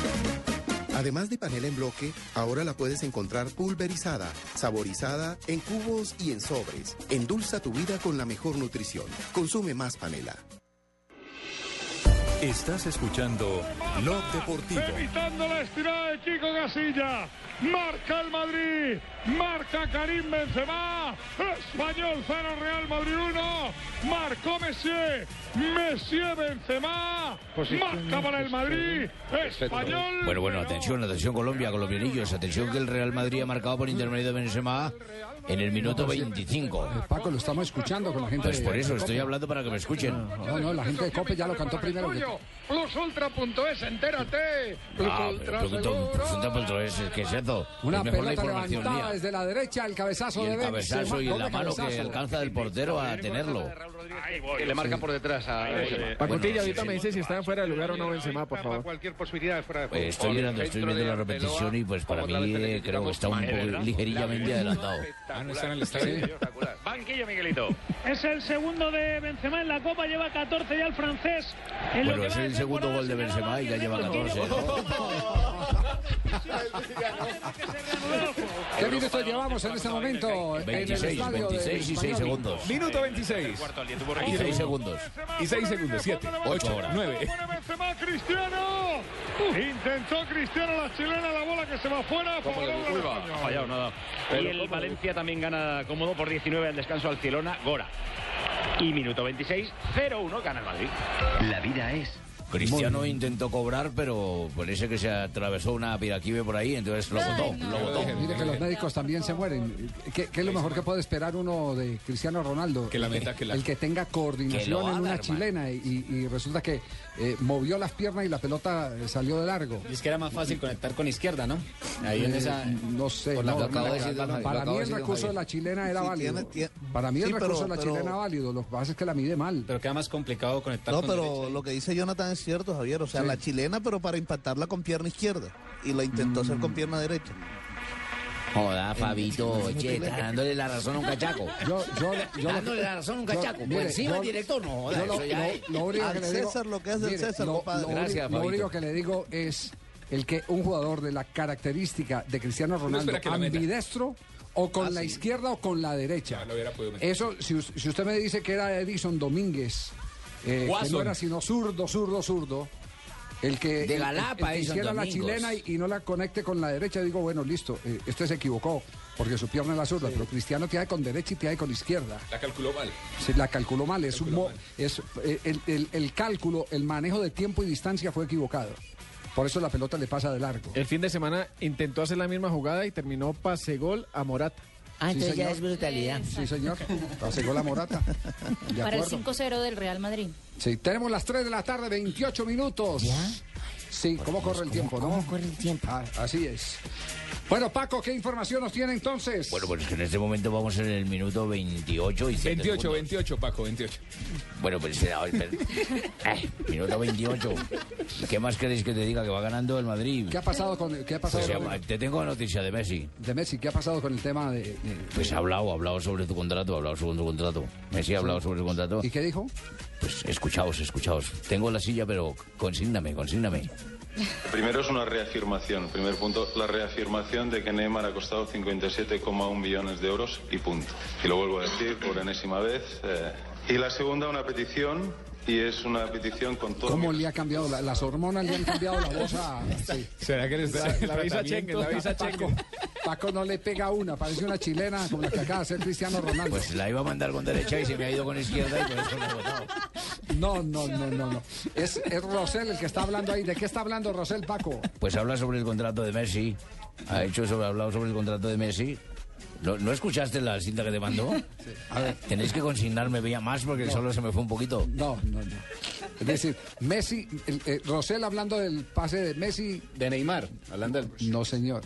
S52: Además de panela en bloque, ahora la puedes encontrar pulverizada, saborizada, en cubos y en sobres. Endulza tu vida con la mejor nutrición. Consume más panela.
S9: Estás escuchando Blog Deportivo.
S24: Evitando la estirada de Chico Casilla. Marca el Madrid. Marca Karim Benzema. Español 0, Real Madrid 1. Marcó Messi. Messi Benzema. Marca para el Madrid. Español.
S8: Bueno, bueno, atención, atención Colombia, colombianillos, atención que el Real Madrid ha marcado por intermedio de Benzema en el minuto 25.
S4: Paco, lo estamos escuchando con la gente
S8: Pues
S4: de-
S8: por eso
S4: de
S8: estoy hablando para que me escuchen.
S4: No, no, la gente de Cope ya lo cantó primero. que-
S24: Plusultra.es, entérate.
S8: Ah,
S24: Plusultra
S8: eso, ¿qué es eso?
S4: Una
S8: es mejor la
S4: pelota
S8: información
S4: levantada
S8: mía.
S4: desde la derecha, el cabezazo
S8: Y
S4: de
S8: el
S4: Benzema.
S8: cabezazo y la mano que alcanza del portero a tenerlo.
S53: Que le marca por detrás a Benzema.
S14: Pacotilla, ahorita me dice si está fuera de lugar o no Benzema, por favor.
S53: Cualquier posibilidad de fuera de juego.
S8: Eh, Estoy viendo, estoy viendo la repetición y pues para mí eh, creo que está un poco ligeríamente adelantado.
S10: Ah, no está en el estadio.
S24: Banquillo, Miguelito. Es el segundo de Benzema en la Copa, lleva 14 ya el francés. En lo
S8: Bueno,
S24: que
S8: es
S24: va de
S8: segundo gol de Benzema y ya lleva 14.
S4: ¿Qué minutos llevamos en este momento? en el
S8: 26,
S4: estadio del
S8: 26 y 6
S4: Español?
S8: segundos.
S10: Minuto 26.
S8: Y 6 segundos.
S10: Y 6 segundos. 7, 8,
S8: horas.
S10: 9.
S24: Benzema, Cristiano. Intentó Cristiano la chilena, la bola que se va fuera. a favor del español.
S2: fallado nada. y el Valencia también gana cómodo por 19 al descanso al Barcelona, Gora. Y minuto 26, 0-1 gana el Madrid.
S8: La vida es. Cristiano intentó cobrar, pero parece que se atravesó una piraquive por ahí, entonces lo botó, lo botó.
S4: Mire que los médicos también se mueren. ¿Qué, qué es lo mejor que puede esperar uno de Cristiano Ronaldo?
S10: Que la meta, que la-
S4: El que tenga
S8: Que
S4: coordinación en una
S8: hermano.
S4: chilena y, y resulta que eh, movió las piernas y la pelota eh, salió de largo.
S47: Y es que era más fácil conectar con izquierda, ¿no? Ahí en
S4: Eh,
S47: esa.
S4: No sé, no,
S47: decir,
S4: para
S47: acabo
S4: mí el recurso de la chilena era
S11: Sí,
S4: válido.
S11: tiene- tiene-
S4: Para mí el
S11: Sí, pero-
S4: recurso de la
S11: pero-
S4: chilena era válido, lo que pasa es que la mide mal.
S47: Pero queda más complicado conectar
S11: No,
S47: con
S11: pero
S47: derecha.
S11: lo que dice Jonathan es cierto, Javier. O sea,
S4: Sí.
S11: la chilena, pero para impactarla con pierna izquierda. Y la intentó hacer con pierna derecha.
S8: Joda, Fabito, oye, está dándole la razón a un cachaco.
S4: Yo, yo, yo
S8: dándole la razón a un
S4: yo-
S8: cachaco.
S4: mire,
S8: por encima
S4: yo-
S8: del director, no joda,
S4: yo lo-
S8: eso ya
S4: lo-
S8: es.
S4: lo único
S11: Al
S4: que le digo-
S11: César lo que es del César,
S4: lo,
S11: compadre.
S4: lo
S8: Gracias,
S4: único- lo
S8: Fabito.
S4: único que le digo es el que un jugador de la característica de Cristiano Ronaldo, ambidestro, o con
S11: Ah,
S4: la
S11: sí.
S4: izquierda o con la derecha.
S10: Ya lo hubiera podido meter.
S4: Eso, si, si usted me dice que era Edison Domínguez, eh, que no era sino zurdo, zurdo, zurdo. El que,
S8: De
S4: el-
S8: Galapa,
S4: el que
S8: Edison
S4: hiciera la chilena y, y no la conecte con la derecha, digo, bueno, listo, eh, este se equivocó, porque su pierna es la zurda, pero Cristiano te hay con derecha y te hay con izquierda.
S10: La calculó mal.
S4: Sí, la calculó mal. Es un
S10: Calculó
S4: mo-
S10: mal.
S4: es, eh, el, el- el cálculo, el manejo de tiempo y distancia fue equivocado. Por eso la pelota le pasa de largo.
S14: El fin de semana intentó hacer la misma jugada y terminó pase gol a Morata.
S8: Ah,
S4: Sí,
S8: entonces ya
S4: señor.
S8: es brutalidad.
S4: Sí, señor. Pasó la morata. *laughs* De
S15: Para el
S4: acuerdo.
S15: 5-0 del Real Madrid.
S4: Sí, tenemos las 3 de la tarde, 28 minutos. Sí, ¿cómo corre el tiempo, no?
S8: ¿Cómo corre el tiempo?
S4: Ah, así es. Bueno, Paco, ¿qué información nos tiene entonces?
S8: Bueno, pues que en este momento vamos en el minuto 28 y 7
S10: 28,
S8: segundos.
S10: 28, Paco, 28.
S8: Bueno, pues eh, *laughs* eh, minuto 28. ¿Qué más queréis que te diga? Que va ganando el Madrid.
S4: ¿Qué ha pasado con, qué ha pasado
S8: Pues,
S4: con-
S8: te tengo noticia de Messi.
S4: de Messi? ¿Qué ha pasado con el tema de, de-
S8: Pues ha hablado, ha hablado sobre tu contrato, ha hablado sobre tu contrato. Messi ha hablado sobre su contrato.
S4: ¿Y qué dijo?
S8: Pues escuchaos, escuchaos. Tengo la silla, pero consígname, consígname.
S54: Primero es una reafirmación. Primer punto, la reafirmación de que Neymar ha costado 57,1 millones de euros y punto. Y lo vuelvo a decir por enésima vez. eh. Y la segunda, una petición y es una petición con todo...
S4: ¿Cómo le ha cambiado? la- las hormonas le han cambiado la voz a... *laughs* sí.
S55: ¿Será que le está
S14: La visa Schengen, la visa
S4: Paco,
S14: Schengen.
S4: Paco no le pega una, parece una chilena como la que acaba de hacer Cristiano Ronaldo.
S8: Pues la iba a mandar con derecha y se me ha ido con izquierda y por eso la he votado.
S4: No, no, no, no, no. Es, es Rosel el que está hablando ahí. ¿De qué está hablando Rosel, Paco?
S8: Pues habla sobre el contrato de Messi. Ha hecho sobre, ha hablado sobre el contrato de Messi. ¿No, no escuchaste la cinta que te mandó? *laughs*
S4: A ver.
S8: Tenéis que consignarme veía más porque
S4: No.
S8: solo se me fue un poquito.
S4: No, no, no. Es decir, Messi, el- eh, Rosel hablando del pase de Messi.
S47: De Neymar, hablando del...
S4: No, señor.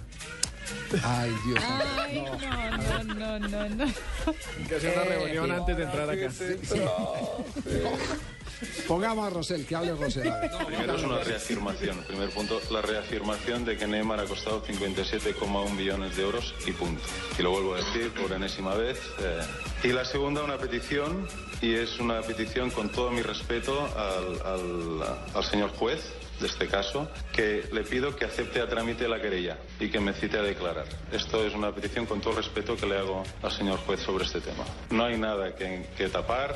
S4: Ay, Dios.
S15: Ay, no, no, no, no, no.
S14: Que hacer una reunión
S4: eh,
S14: antes de entrar acá.
S4: Pongamos a Rosel, que hable Rosel.
S54: Primero es una reafirmación. Primer punto, la reafirmación de que Neymar ha costado 57,1 billones de euros y punto. Y lo vuelvo a decir por enésima vez. eh. Y la segunda, una petición, y es una petición con todo mi respeto al, al- al señor juez de este caso, que le pido que acepte a trámite la querella y que me cite a declarar. Esto es una petición con todo el respeto que le hago al señor juez sobre este tema. No hay nada que, que tapar.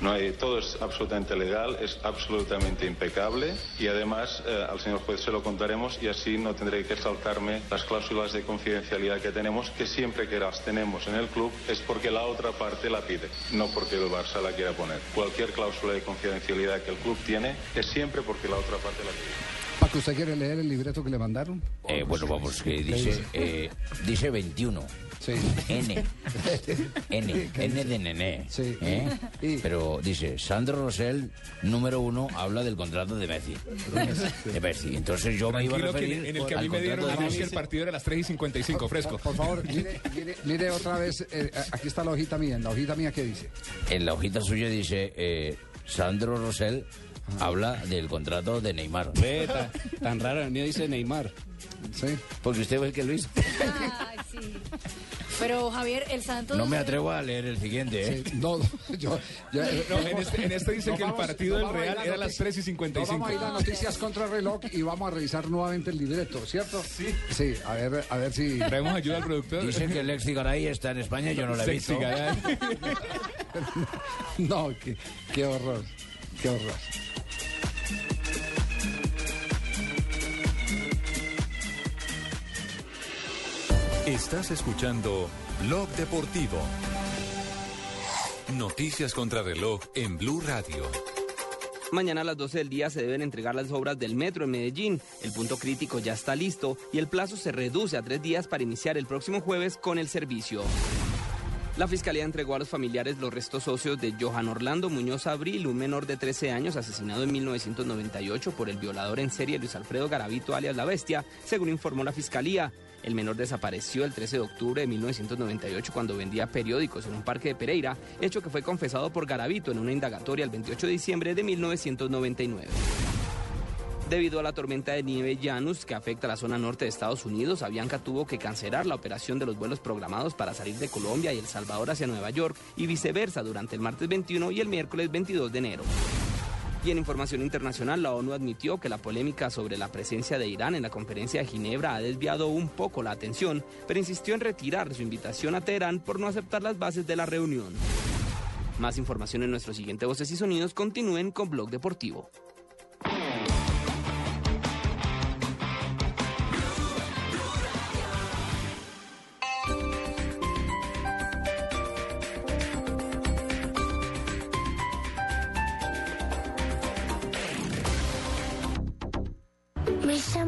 S54: No hay, todo es absolutamente legal, es absolutamente impecable y además eh, al señor juez se lo contaremos y así no tendré que saltarme las cláusulas de confidencialidad que tenemos, que siempre que las tenemos en el club es porque la otra parte la pide, no porque el Barça la quiera poner. Cualquier cláusula de confidencialidad que el club tiene es siempre porque la otra parte la pide.
S4: Paco, ¿usted quiere leer el libreto que le mandaron?
S8: Eh, bueno, vamos, que dice, eh, dice 21.
S4: Sí.
S8: N. N. N de nené.
S4: Sí.
S8: ¿eh? Pero dice, Sandro Rosell, número uno, habla del contrato de Messi. De Messi. *laughs* Entonces yo me iba a
S55: Tranquilo que
S8: referir
S55: en, el que a
S8: al
S55: mí me dieron
S8: contrato de Messi.
S55: el partido era a las 3 y 55, fresco.
S4: Por favor, mire, mire, mire otra vez. eh, aquí está la hojita mía. En la hojita mía, ¿qué dice?
S8: En la hojita suya dice, eh, Sandro Rosell habla del contrato de Neymar.
S47: Ve, ta- tan raro, el mío dice Neymar.
S4: Sí.
S8: Porque usted fue el que lo hizo.
S15: Ay, sí. Pero Javier, el Santos.
S8: No me atrevo a leer el siguiente, ¿eh?
S4: No, *laughs* yo, yo-
S55: No, en este, en este dice
S4: Nos
S55: que el
S4: vamos-
S55: partido
S4: nos
S55: del Real
S4: a
S55: era a las
S4: noticias.
S55: 3 y
S4: Nos
S55: 55.
S4: vamos a ir a noticias contra reloj y vamos a revisar nuevamente el libreto, ¿cierto? Sí. Sí, a ver, a ver si.
S55: Traemos ayuda al productor.
S8: Dicen que el ex Cigaray está en España, yo no lo he visto.
S55: Garay. *laughs*
S4: No, qué, qué horror, qué horror.
S9: Estás escuchando Blog Deportivo. Noticias contra reloj en Blue Radio.
S56: Mañana a las 12 del día se deben entregar las obras del metro en Medellín. El punto crítico ya está listo y el plazo se reduce a tres días para iniciar el próximo jueves con el servicio. La fiscalía entregó a los familiares los restos óseos de Johan Orlando Muñoz Abril, un menor de 13 años asesinado en 1998 por el violador en serie Luis Alfredo Garavito alias La Bestia, según informó la fiscalía. El menor desapareció el 13 de octubre de 1998 cuando vendía periódicos en un parque de Pereira, hecho que fue confesado por Garavito en una indagatoria el 28 de diciembre de 1999. Debido a la tormenta de nieve Janus que afecta la zona norte de Estados Unidos, Avianca tuvo que cancelar la operación de los vuelos programados para salir de Colombia y El Salvador hacia Nueva York y viceversa durante el martes 21 y el miércoles 22 de enero. Y en información internacional, la ONU admitió que la polémica sobre la presencia de Irán en la conferencia de Ginebra ha desviado un poco la atención, pero insistió en retirar su invitación a Teherán por no aceptar las bases de la reunión. Más información en nuestro siguiente Voces y Sonidos. Continúen con Blog Deportivo.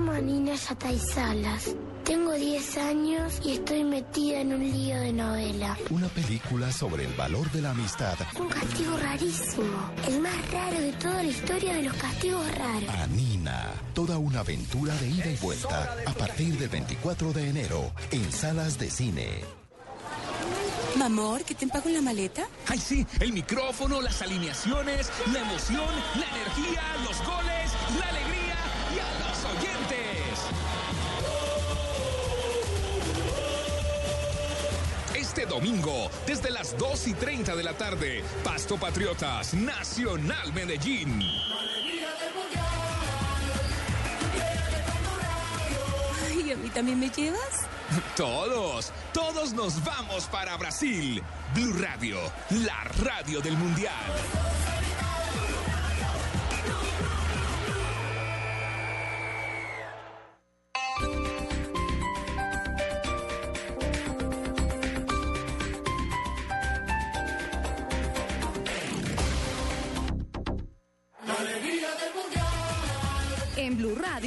S57: Llamo Nina Yatay Salas. Tengo 10 años y estoy metida en un lío de novela.
S58: Una película sobre el valor de la amistad.
S57: Un castigo rarísimo. El más raro de toda la historia de los castigos raros.
S58: Anina. Toda una aventura de ida y vuelta. A partir del 24 de enero. En salas de cine.
S18: Mamor, ¿qué te empago en la maleta?
S10: Ay, sí, el micrófono, las alineaciones, la emoción, la energía, los goles, la alegría domingo, desde las 2 y 30 de la tarde, Pasto Patriotas, Nacional Medellín.
S18: Ay, ¿a mí también me llevas?
S10: Todos, todos nos vamos para Brasil. Blue Radio, la radio del Mundial.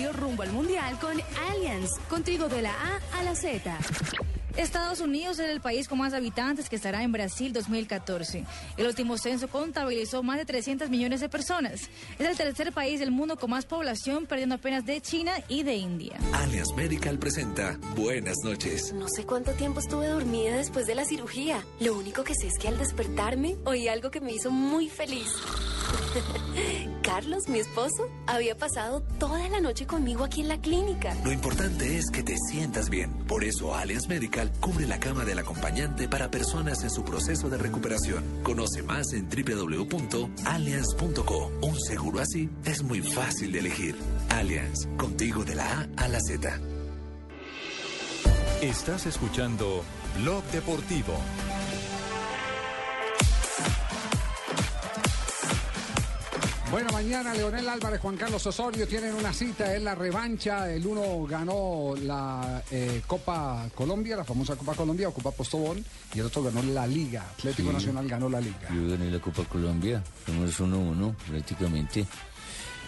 S28: Rumbo al Mundial con Allianz, contigo de la A a la Z.
S15: Estados Unidos es el país con más habitantes que estará en Brasil 2014. El último censo contabilizó más de 300 millones de personas. Es el tercer país del mundo con más población, perdiendo apenas de China y de India.
S9: Alias Medical presenta Buenas noches.
S45: No sé cuánto tiempo estuve dormida después de la cirugía. Lo único que sé es que al despertarme oí algo que me hizo muy feliz. *laughs* Carlos, mi esposo, había pasado toda la noche conmigo aquí en la clínica.
S9: Lo importante es que te sientas bien. Por eso Alias Medical cubre la cama del acompañante para personas en su proceso de recuperación. Conoce más en www.allianz.co. Un seguro así es muy fácil de elegir. Allianz, contigo de la A a la Z.
S59: Estás escuchando Blog Deportivo.
S4: Bueno, mañana Leonel Álvarez, Juan Carlos Osorio tienen una cita, es la revancha. El uno ganó la eh, Copa Colombia, la famosa Copa Colombia o Copa Postobón, y el otro ganó la Liga. Atlético
S7: Sí.
S4: Nacional ganó la Liga.
S7: Yo gané la Copa Colombia, somos 1-1 prácticamente.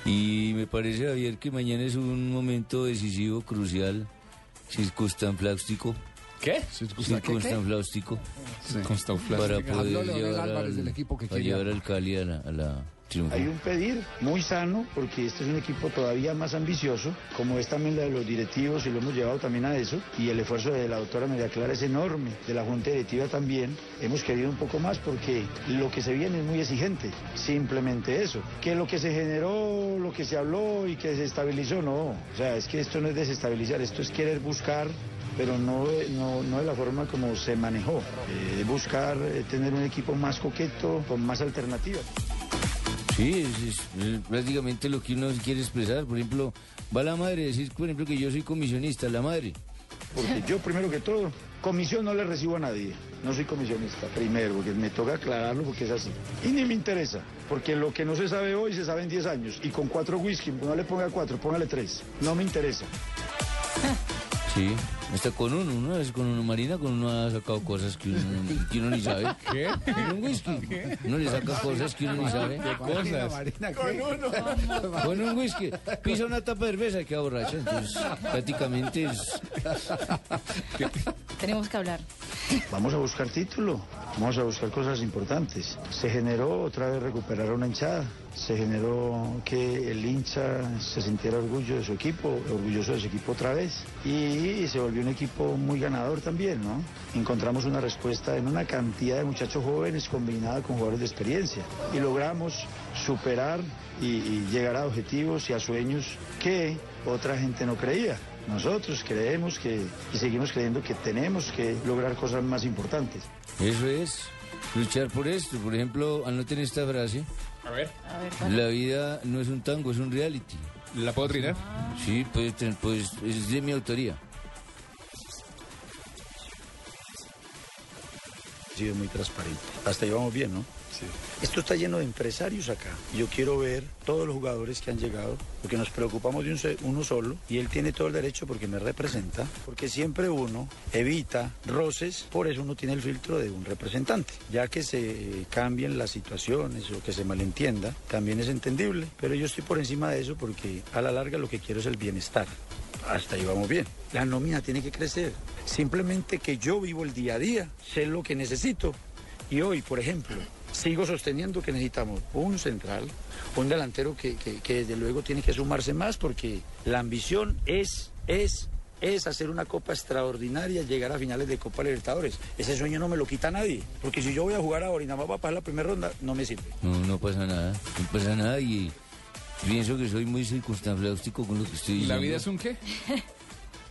S7: Y me parece, Javier, que mañana es un momento decisivo, crucial, circunstanflástico.
S47: ¿Qué?
S7: Circunstanflástico.
S4: Circunstanflástico.
S7: Para poder llevar,
S4: Álvarez
S7: al,
S4: del equipo que
S7: para llevar al Cali a la, a la triunfo.
S60: Hay un pedir muy sano porque este es un equipo todavía más ambicioso, como es también la de los directivos y lo hemos llevado también a eso. Y el esfuerzo de la doctora María Clara es enorme, de la Junta Directiva también. Hemos querido un poco más porque lo que se viene es muy exigente, simplemente eso. Que lo que se generó, lo que se habló y que se estabilizó, no. O sea, es que esto no es desestabilizar, esto es querer buscar pero no, de- no, no de la forma como se manejó. Eh, buscar eh, tener un equipo más coqueto, con más alternativas.
S7: Sí, es, es- es prácticamente lo que uno quiere expresar. Por ejemplo, va la madre a decir, por ejemplo, que yo soy comisionista, la madre.
S60: Porque yo, primero que todo, comisión no le recibo a nadie. No soy comisionista, primero, porque me toca aclararlo porque es así. Y ni me interesa, porque lo que no se sabe hoy se sabe en 10 años. Y con cuatro whisky, no le ponga cuatro, póngale tres. No me interesa.
S7: Sí, está con uno, ¿no? Es con uno, Marina, con uno ha sacado cosas que uno, que uno ni sabe.
S47: ¿Qué?
S7: Con un whisky. Uno le saca cosas que uno ni sabe.
S47: ¿Qué cosas?
S7: Con uno. Con un whisky. Pisa una tapa de cerveza y queda borracha. Entonces, prácticamente es...
S15: Tenemos que hablar.
S60: Vamos a buscar título, vamos a buscar cosas importantes. Se generó otra vez recuperar una hinchada, se generó que el hincha se sintiera orgullo de su equipo, orgulloso de su equipo otra vez y se volvió un equipo muy ganador también, ¿no? Encontramos una respuesta en una cantidad de muchachos jóvenes combinada con jugadores de experiencia y logramos superar y, y llegar a objetivos y a sueños que otra gente no creía. Nosotros creemos que y seguimos creyendo que tenemos que lograr cosas más importantes.
S7: Eso es. Luchar por esto. Por ejemplo, anoten esta frase.
S47: A ver.
S7: La vida no es un tango, es un reality.
S47: ¿La puedo trinar?
S7: Sí, pues, pues es de mi autoría.
S60: Sido muy transparente. Hasta ahí vamos bien, ¿no? Sí. Esto está lleno de empresarios acá. Yo quiero ver todos los jugadores que han llegado, porque nos preocupamos de un uno solo y él tiene todo el derecho porque me representa, porque siempre uno evita roces, por eso uno tiene el filtro de un representante. Ya que se cambien las situaciones o que se malentienda, también es entendible, pero yo estoy por encima de eso porque a la larga lo que quiero es el bienestar. Hasta ahí vamos bien. La nómina tiene que crecer. Simplemente que yo vivo el día a día, sé lo que necesito. Y hoy, por ejemplo, sigo sosteniendo que necesitamos un central, un delantero que, que- que desde luego tiene que sumarse más porque la ambición es, es, es hacer una copa extraordinaria, llegar a finales de Copa Libertadores. Ese sueño no me lo quita nadie. Porque si yo voy a jugar ahora y nada más va a pasar la primera ronda, no me sirve.
S7: No, no pasa nada. No pasa nada y pienso que soy muy circunstanflástico con lo que estoy
S47: ¿Y
S7: diciendo.
S47: la vida es un qué? *laughs*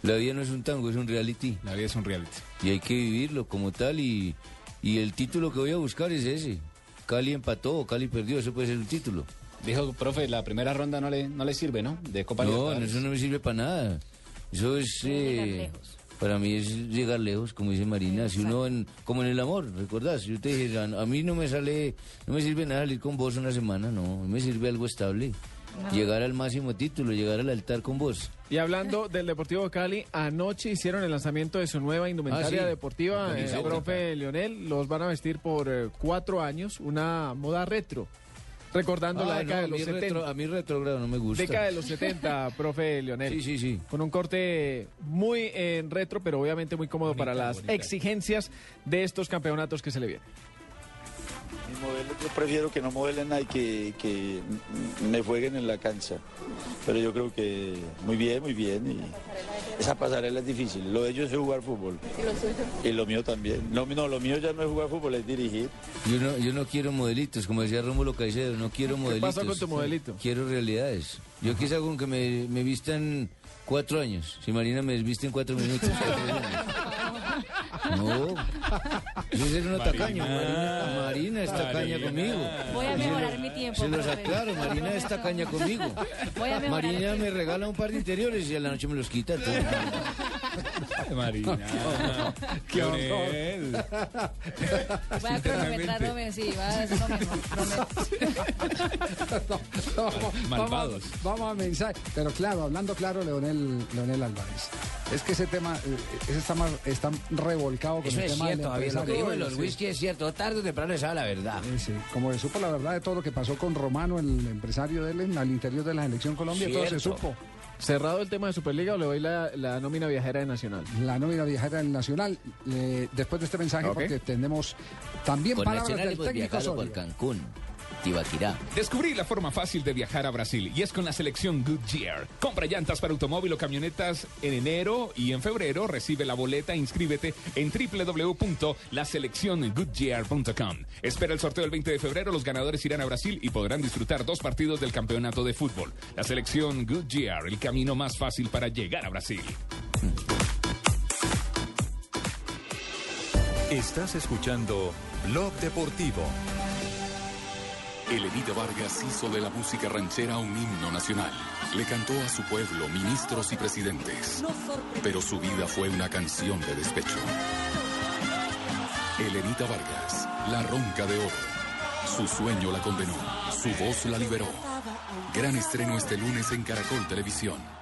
S7: La vida no es un tango, es un reality.
S47: La vida es un reality.
S7: Y hay que vivirlo como tal y, y el título que voy a buscar es ese. Cali empató o Cali perdió, ese puede ser el título.
S47: Dijo, profe, la primera ronda no le, no le sirve, ¿no? De Copa
S7: no,
S47: Libertadores.
S7: eso no me sirve para nada. Eso es... eh, para mí es llegar lejos, como dice Marina. Si uno, en- como en el amor, ¿recordás? Yo te dije, a, a mí no me sale, no me sirve nada salir con vos una semana, no. Me sirve algo estable. Llegar al máximo título, llegar al altar con vos.
S14: Y hablando del Deportivo Cali, anoche hicieron el lanzamiento de su nueva indumentaria
S7: Ah, sí.
S14: deportiva, eh,
S7: Buenísimo.
S14: profe Leonel. Los van a vestir por eh, cuatro años, una moda retro. Recordando la
S7: Ah,
S14: década
S7: no,
S14: de los
S7: mí
S14: 70.
S7: retro- a mí retrógrado no me gusta.
S14: Década de los *laughs* 70, profe Leonel.
S7: Sí, sí, sí.
S14: Con un corte muy en retro, pero obviamente muy cómodo para las
S60: bonita.
S14: exigencias de estos campeonatos que se le vienen.
S60: Yo prefiero que no modelen nada y que, que me jueguen en la cancha. Pero yo creo que muy bien, muy bien. Y esa pasarela es difícil. Lo de ellos es jugar fútbol.
S61: ¿Y lo suyo?
S60: Y lo mío también. No, no, lo mío ya no es jugar fútbol, es dirigir.
S7: Yo no, yo no quiero modelitos, como decía Rómulo Caicedo, no quiero modelitos.
S14: pasó con tu modelito?
S7: Quiero realidades. Yo quizá con que me, me vistan cuatro años. Si Marina me viste en cuatro minutos. *laughs* No. Yo soy un tacaño. Marina, Marina es tacaña conmigo.
S15: Voy a mejorar mi tiempo,
S7: Se los aclaro, Marina es tacaña conmigo.
S15: Voy a mejorar
S7: Marina me regala un par de interiores y a la noche me los quita. entonces-
S10: Marina. *laughs*
S4: Qué horror.
S15: Voy a cronometrarme, sí, va a. *laughs*
S4: No, vamos,
S10: Malvados.
S4: Vamos, vamos a mensaje. Pero claro, hablando claro, Leonel, Leonel Álvarez. Es que ese tema, eh, ese está, más, está revolcado con
S8: Eso
S4: el
S8: es
S4: tema
S8: cierto. Lo que dijo de
S4: empresario.
S8: los
S4: Sí.
S8: whisky es cierto. Tarde o temprano le sabe la verdad.
S4: Sí, sí. Como se supo la verdad de todo lo que pasó con Romano, el empresario de él, en- al interior de la selección Colombia, todo se
S8: Cierto.
S4: supo.
S14: Cerrado el tema de Superliga o le doy la, la nómina viajera de Nacional.
S4: La nómina viajera del Nacional. eh, después de este mensaje, porque tenemos también
S8: Con
S4: palabras
S8: Nacional
S4: del técnico
S8: por. Cancún, Tibaquirá.
S10: Descubrí la forma fácil de viajar a Brasil y es con la selección Goodyear. Compra llantas para automóvil o camionetas en enero y en febrero recibe la boleta e inscríbete en www.laselecciongoodyear.com. Espera el sorteo el 20 de febrero, los ganadores irán a Brasil y podrán disfrutar dos partidos del campeonato de fútbol. La selección Goodyear, el camino más fácil para llegar a Brasil.
S62: Estás escuchando Blog Deportivo.
S63: Elenita Vargas hizo de la música ranchera un himno nacional. Le cantó a su pueblo ministros y presidentes. Pero su vida fue una canción de despecho. Elenita Vargas, la ronca de oro. Su sueño la condenó, su voz la liberó. Gran estreno este lunes en Caracol Televisión.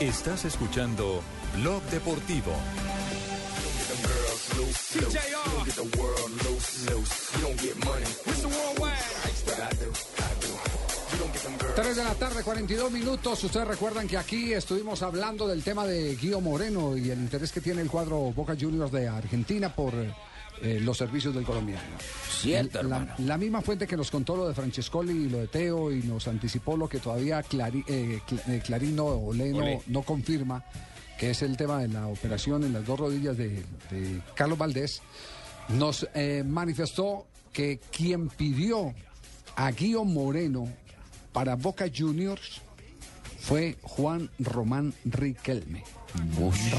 S62: Estás escuchando Blog Deportivo.
S4: 3 de la tarde, 42 minutos. Ustedes recuerdan que aquí estuvimos hablando del tema de Guido Moreno y el interés que tiene el cuadro Boca Juniors de Argentina por eh, los servicios del colombiano.
S8: Cierto,
S4: la, la misma fuente que nos contó lo de Francescoli y lo de Teo y nos anticipó lo que todavía Clari- eh, eh, Clarín no, Olé no- confirma, que es el tema de la operación en las dos rodillas de, de Carlos Valdés, nos eh, manifestó que quien pidió a Guido Moreno para Boca Juniors fue Juan Román Riquelme.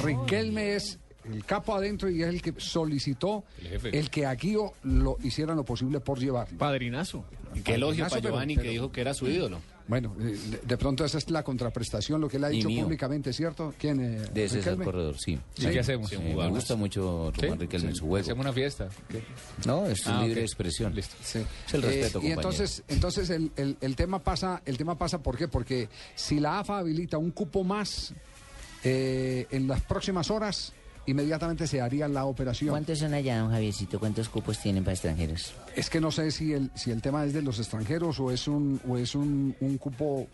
S4: Riquelme es el capo adentro y es el que solicitó
S47: El
S4: que a Guido lo hicieran lo posible por llevar.
S14: Padrinazo.
S47: Y qué elogio para Giovanni,
S4: pero-
S47: que dijo que era su ídolo.
S4: Bueno, eh, de, de pronto esa es la contraprestación, lo que él ha
S7: Y
S4: dicho públicamente, ¿cierto? ¿Quién? eh,
S7: De ese es el corredor, sí.
S4: Sí. ¿Qué
S10: hacemos?
S7: Eh,
S10: Sí,
S7: me gusta mucho
S10: ¿Sí?
S7: Román Riquelme en
S10: Sí.
S7: su juego.
S10: Hacemos una fiesta.
S7: No, es
S10: Ah,
S7: libre expresión.
S4: Sí.
S7: Es el
S4: Eh,
S7: respeto,
S4: y
S7: compañero.
S4: entonces, entonces el, el- el tema pasa, el tema pasa, ¿por qué? Porque si la AFA habilita un cupo más eh, en las próximas horas, inmediatamente se haría la operación.
S8: ¿Cuántos son allá, don Javiercito? ¿Cuántos cupos tienen para extranjeros?
S4: Es que no sé si el, si el tema es de los extranjeros o es un, o es un, un cupo,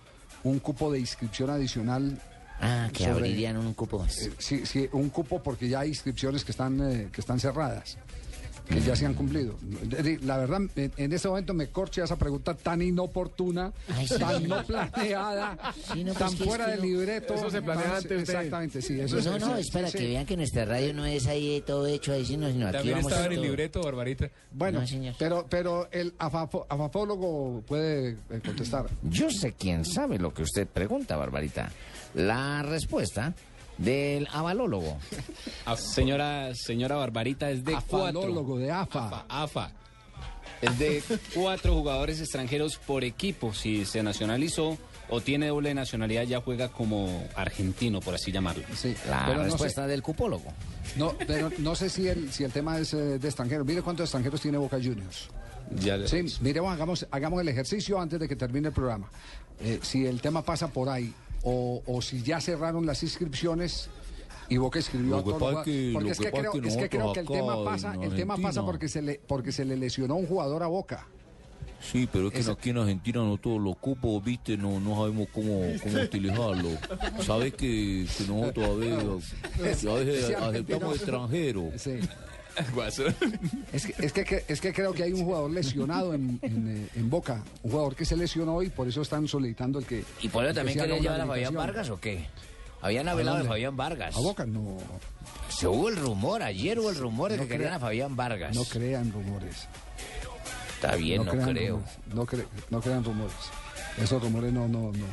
S4: un cupo de inscripción adicional.
S8: Ah, que
S4: sobre-
S8: abrirían un cupo.
S4: Eh, sí, sí, un cupo porque ya hay inscripciones que están, eh, que están cerradas. Que ya se han cumplido. De- La verdad, en, en este momento me corcha esa pregunta tan inoportuna,
S29: Ay, sí.
S4: tan no planeada,
S29: Sí, no, pues
S4: tan
S29: es
S4: fuera
S29: que
S4: del
S29: no-
S4: libreto.
S14: Eso se planea
S4: tan-
S14: antes de-
S4: Exactamente, sí. Eso
S29: no, no,
S4: sí,
S29: es para
S4: sí,
S29: que vean que nuestra radio no es ahí todo hecho ahí, sino, sino aquí
S10: También
S29: vamos
S10: estaba
S29: a
S10: en el libreto, Barbarita.
S4: Bueno,
S29: No, señor.
S4: pero, pero el afafo- afafólogo puede eh, contestar.
S29: Yo sé quién sabe lo que usted pregunta, Barbarita. La respuesta del avalólogo.
S47: Señora, señora Barbarita, es de cuatro.
S4: Afalólogo de AFA.
S47: AFA. Es de cuatro jugadores extranjeros por equipo. Si se nacionalizó o tiene doble nacionalidad, ya juega como argentino, por así llamarlo.
S4: Sí,
S29: La
S4: pero no
S29: respuesta
S4: sé-
S29: del cupólogo.
S4: No, pero no sé si el, si el tema es eh, de extranjeros. Mire cuántos extranjeros tiene Boca Juniors.
S47: Ya
S4: Sí, miremos, hagamos, hagamos el ejercicio antes de que termine el programa. Eh, si el tema pasa por ahí, o, o si ya cerraron las inscripciones y Boca escribió a todos
S64: que-.
S4: Porque es
S64: que
S4: creo,
S64: es que
S4: es que creo que el tema pasa, el tema pasa porque se le, porque se le lesionó un jugador a Boca.
S64: Sí, pero es que aquí en Argentina no todos los cupos, viste, no, no sabemos cómo, cómo utilizarlo. Sabes que, que nosotros todavía, a veces *laughs*
S4: Sí,
S64: aceptamos extranjeros.
S4: Sí. *laughs* Es que, es, que, es que creo que hay un jugador lesionado en, en, eh, en Boca, un jugador que se lesionó y por eso están solicitando el que...
S29: ¿Y por eso también quería llevar a Fabián. Vargas o qué? Habían hablado de? Fabián Vargas.
S4: A Boca no,
S29: Se hubo el rumor, ayer hubo el rumor de
S4: No
S29: que querían a Fabián Vargas.
S4: no crean rumores.
S29: Está bien, no,
S4: crean
S29: creo.
S4: rumores, no, cre- no crean rumores. Esos rumores no, no, no.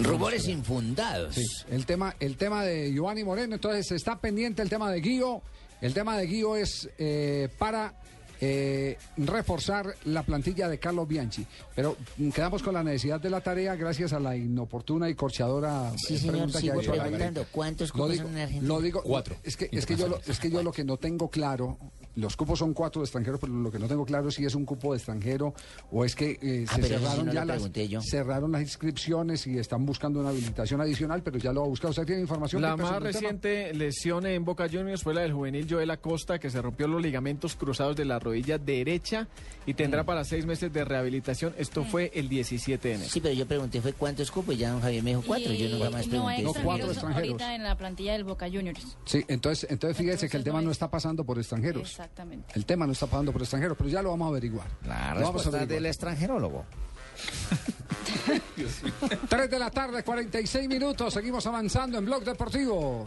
S29: Rumores infundados.
S4: Sí, el tema, el tema de Giovanni Moreno, entonces está pendiente el tema de Guío. El tema de Guío es eh, para eh, reforzar la plantilla de Carlos Bianchi. Pero mm, quedamos con la necesidad de la tarea gracias a la inoportuna y corchadora
S29: Sí,
S4: eh,
S29: señor,
S4: pregunta que ha hecho
S29: preguntando, ¿cuántos
S4: Lo
S29: cupos
S4: digo,
S29: son en Argentina?
S4: lo digo,
S10: Cuatro.
S4: Es que, es que yo, lo, es que yo lo que no tengo claro, los cupos son cuatro de extranjeros, pero lo que no tengo claro es si es un cupo de extranjero o es que eh,
S29: Ah,
S4: se cerraron
S29: no
S4: ya las
S29: yo.
S4: cerraron las inscripciones y están buscando una habilitación adicional, pero ya lo va a buscar. ¿Usted tiene información?
S14: La más
S4: tema?
S14: reciente lesión en Boca Juniors fue la del juvenil Joel Acosta, que se rompió los ligamentos cruzados de la rodilla derecha y
S4: Mm.
S14: tendrá para seis meses de rehabilitación. Esto fue el 17 de enero.
S29: Sí, pero yo pregunté fue cuántos cupos y ya don Javier me dijo cuatro. Yo nunca más
S15: no
S29: pregunté.
S4: No, cuatro extranjeros.
S15: ahorita en la plantilla del Boca Juniors.
S4: Sí, entonces, entonces fíjese que el tema
S15: no
S4: no
S15: es-
S4: está pasando por extranjeros.
S15: Exactamente.
S4: El tema no está pasando por extranjeros, pero ya lo vamos a averiguar.
S29: La
S4: Lo vamos a averiguar.
S29: del extranjerólogo. *laughs*
S4: 3 de la tarde, 46 minutos. Seguimos avanzando en Blog Deportivo.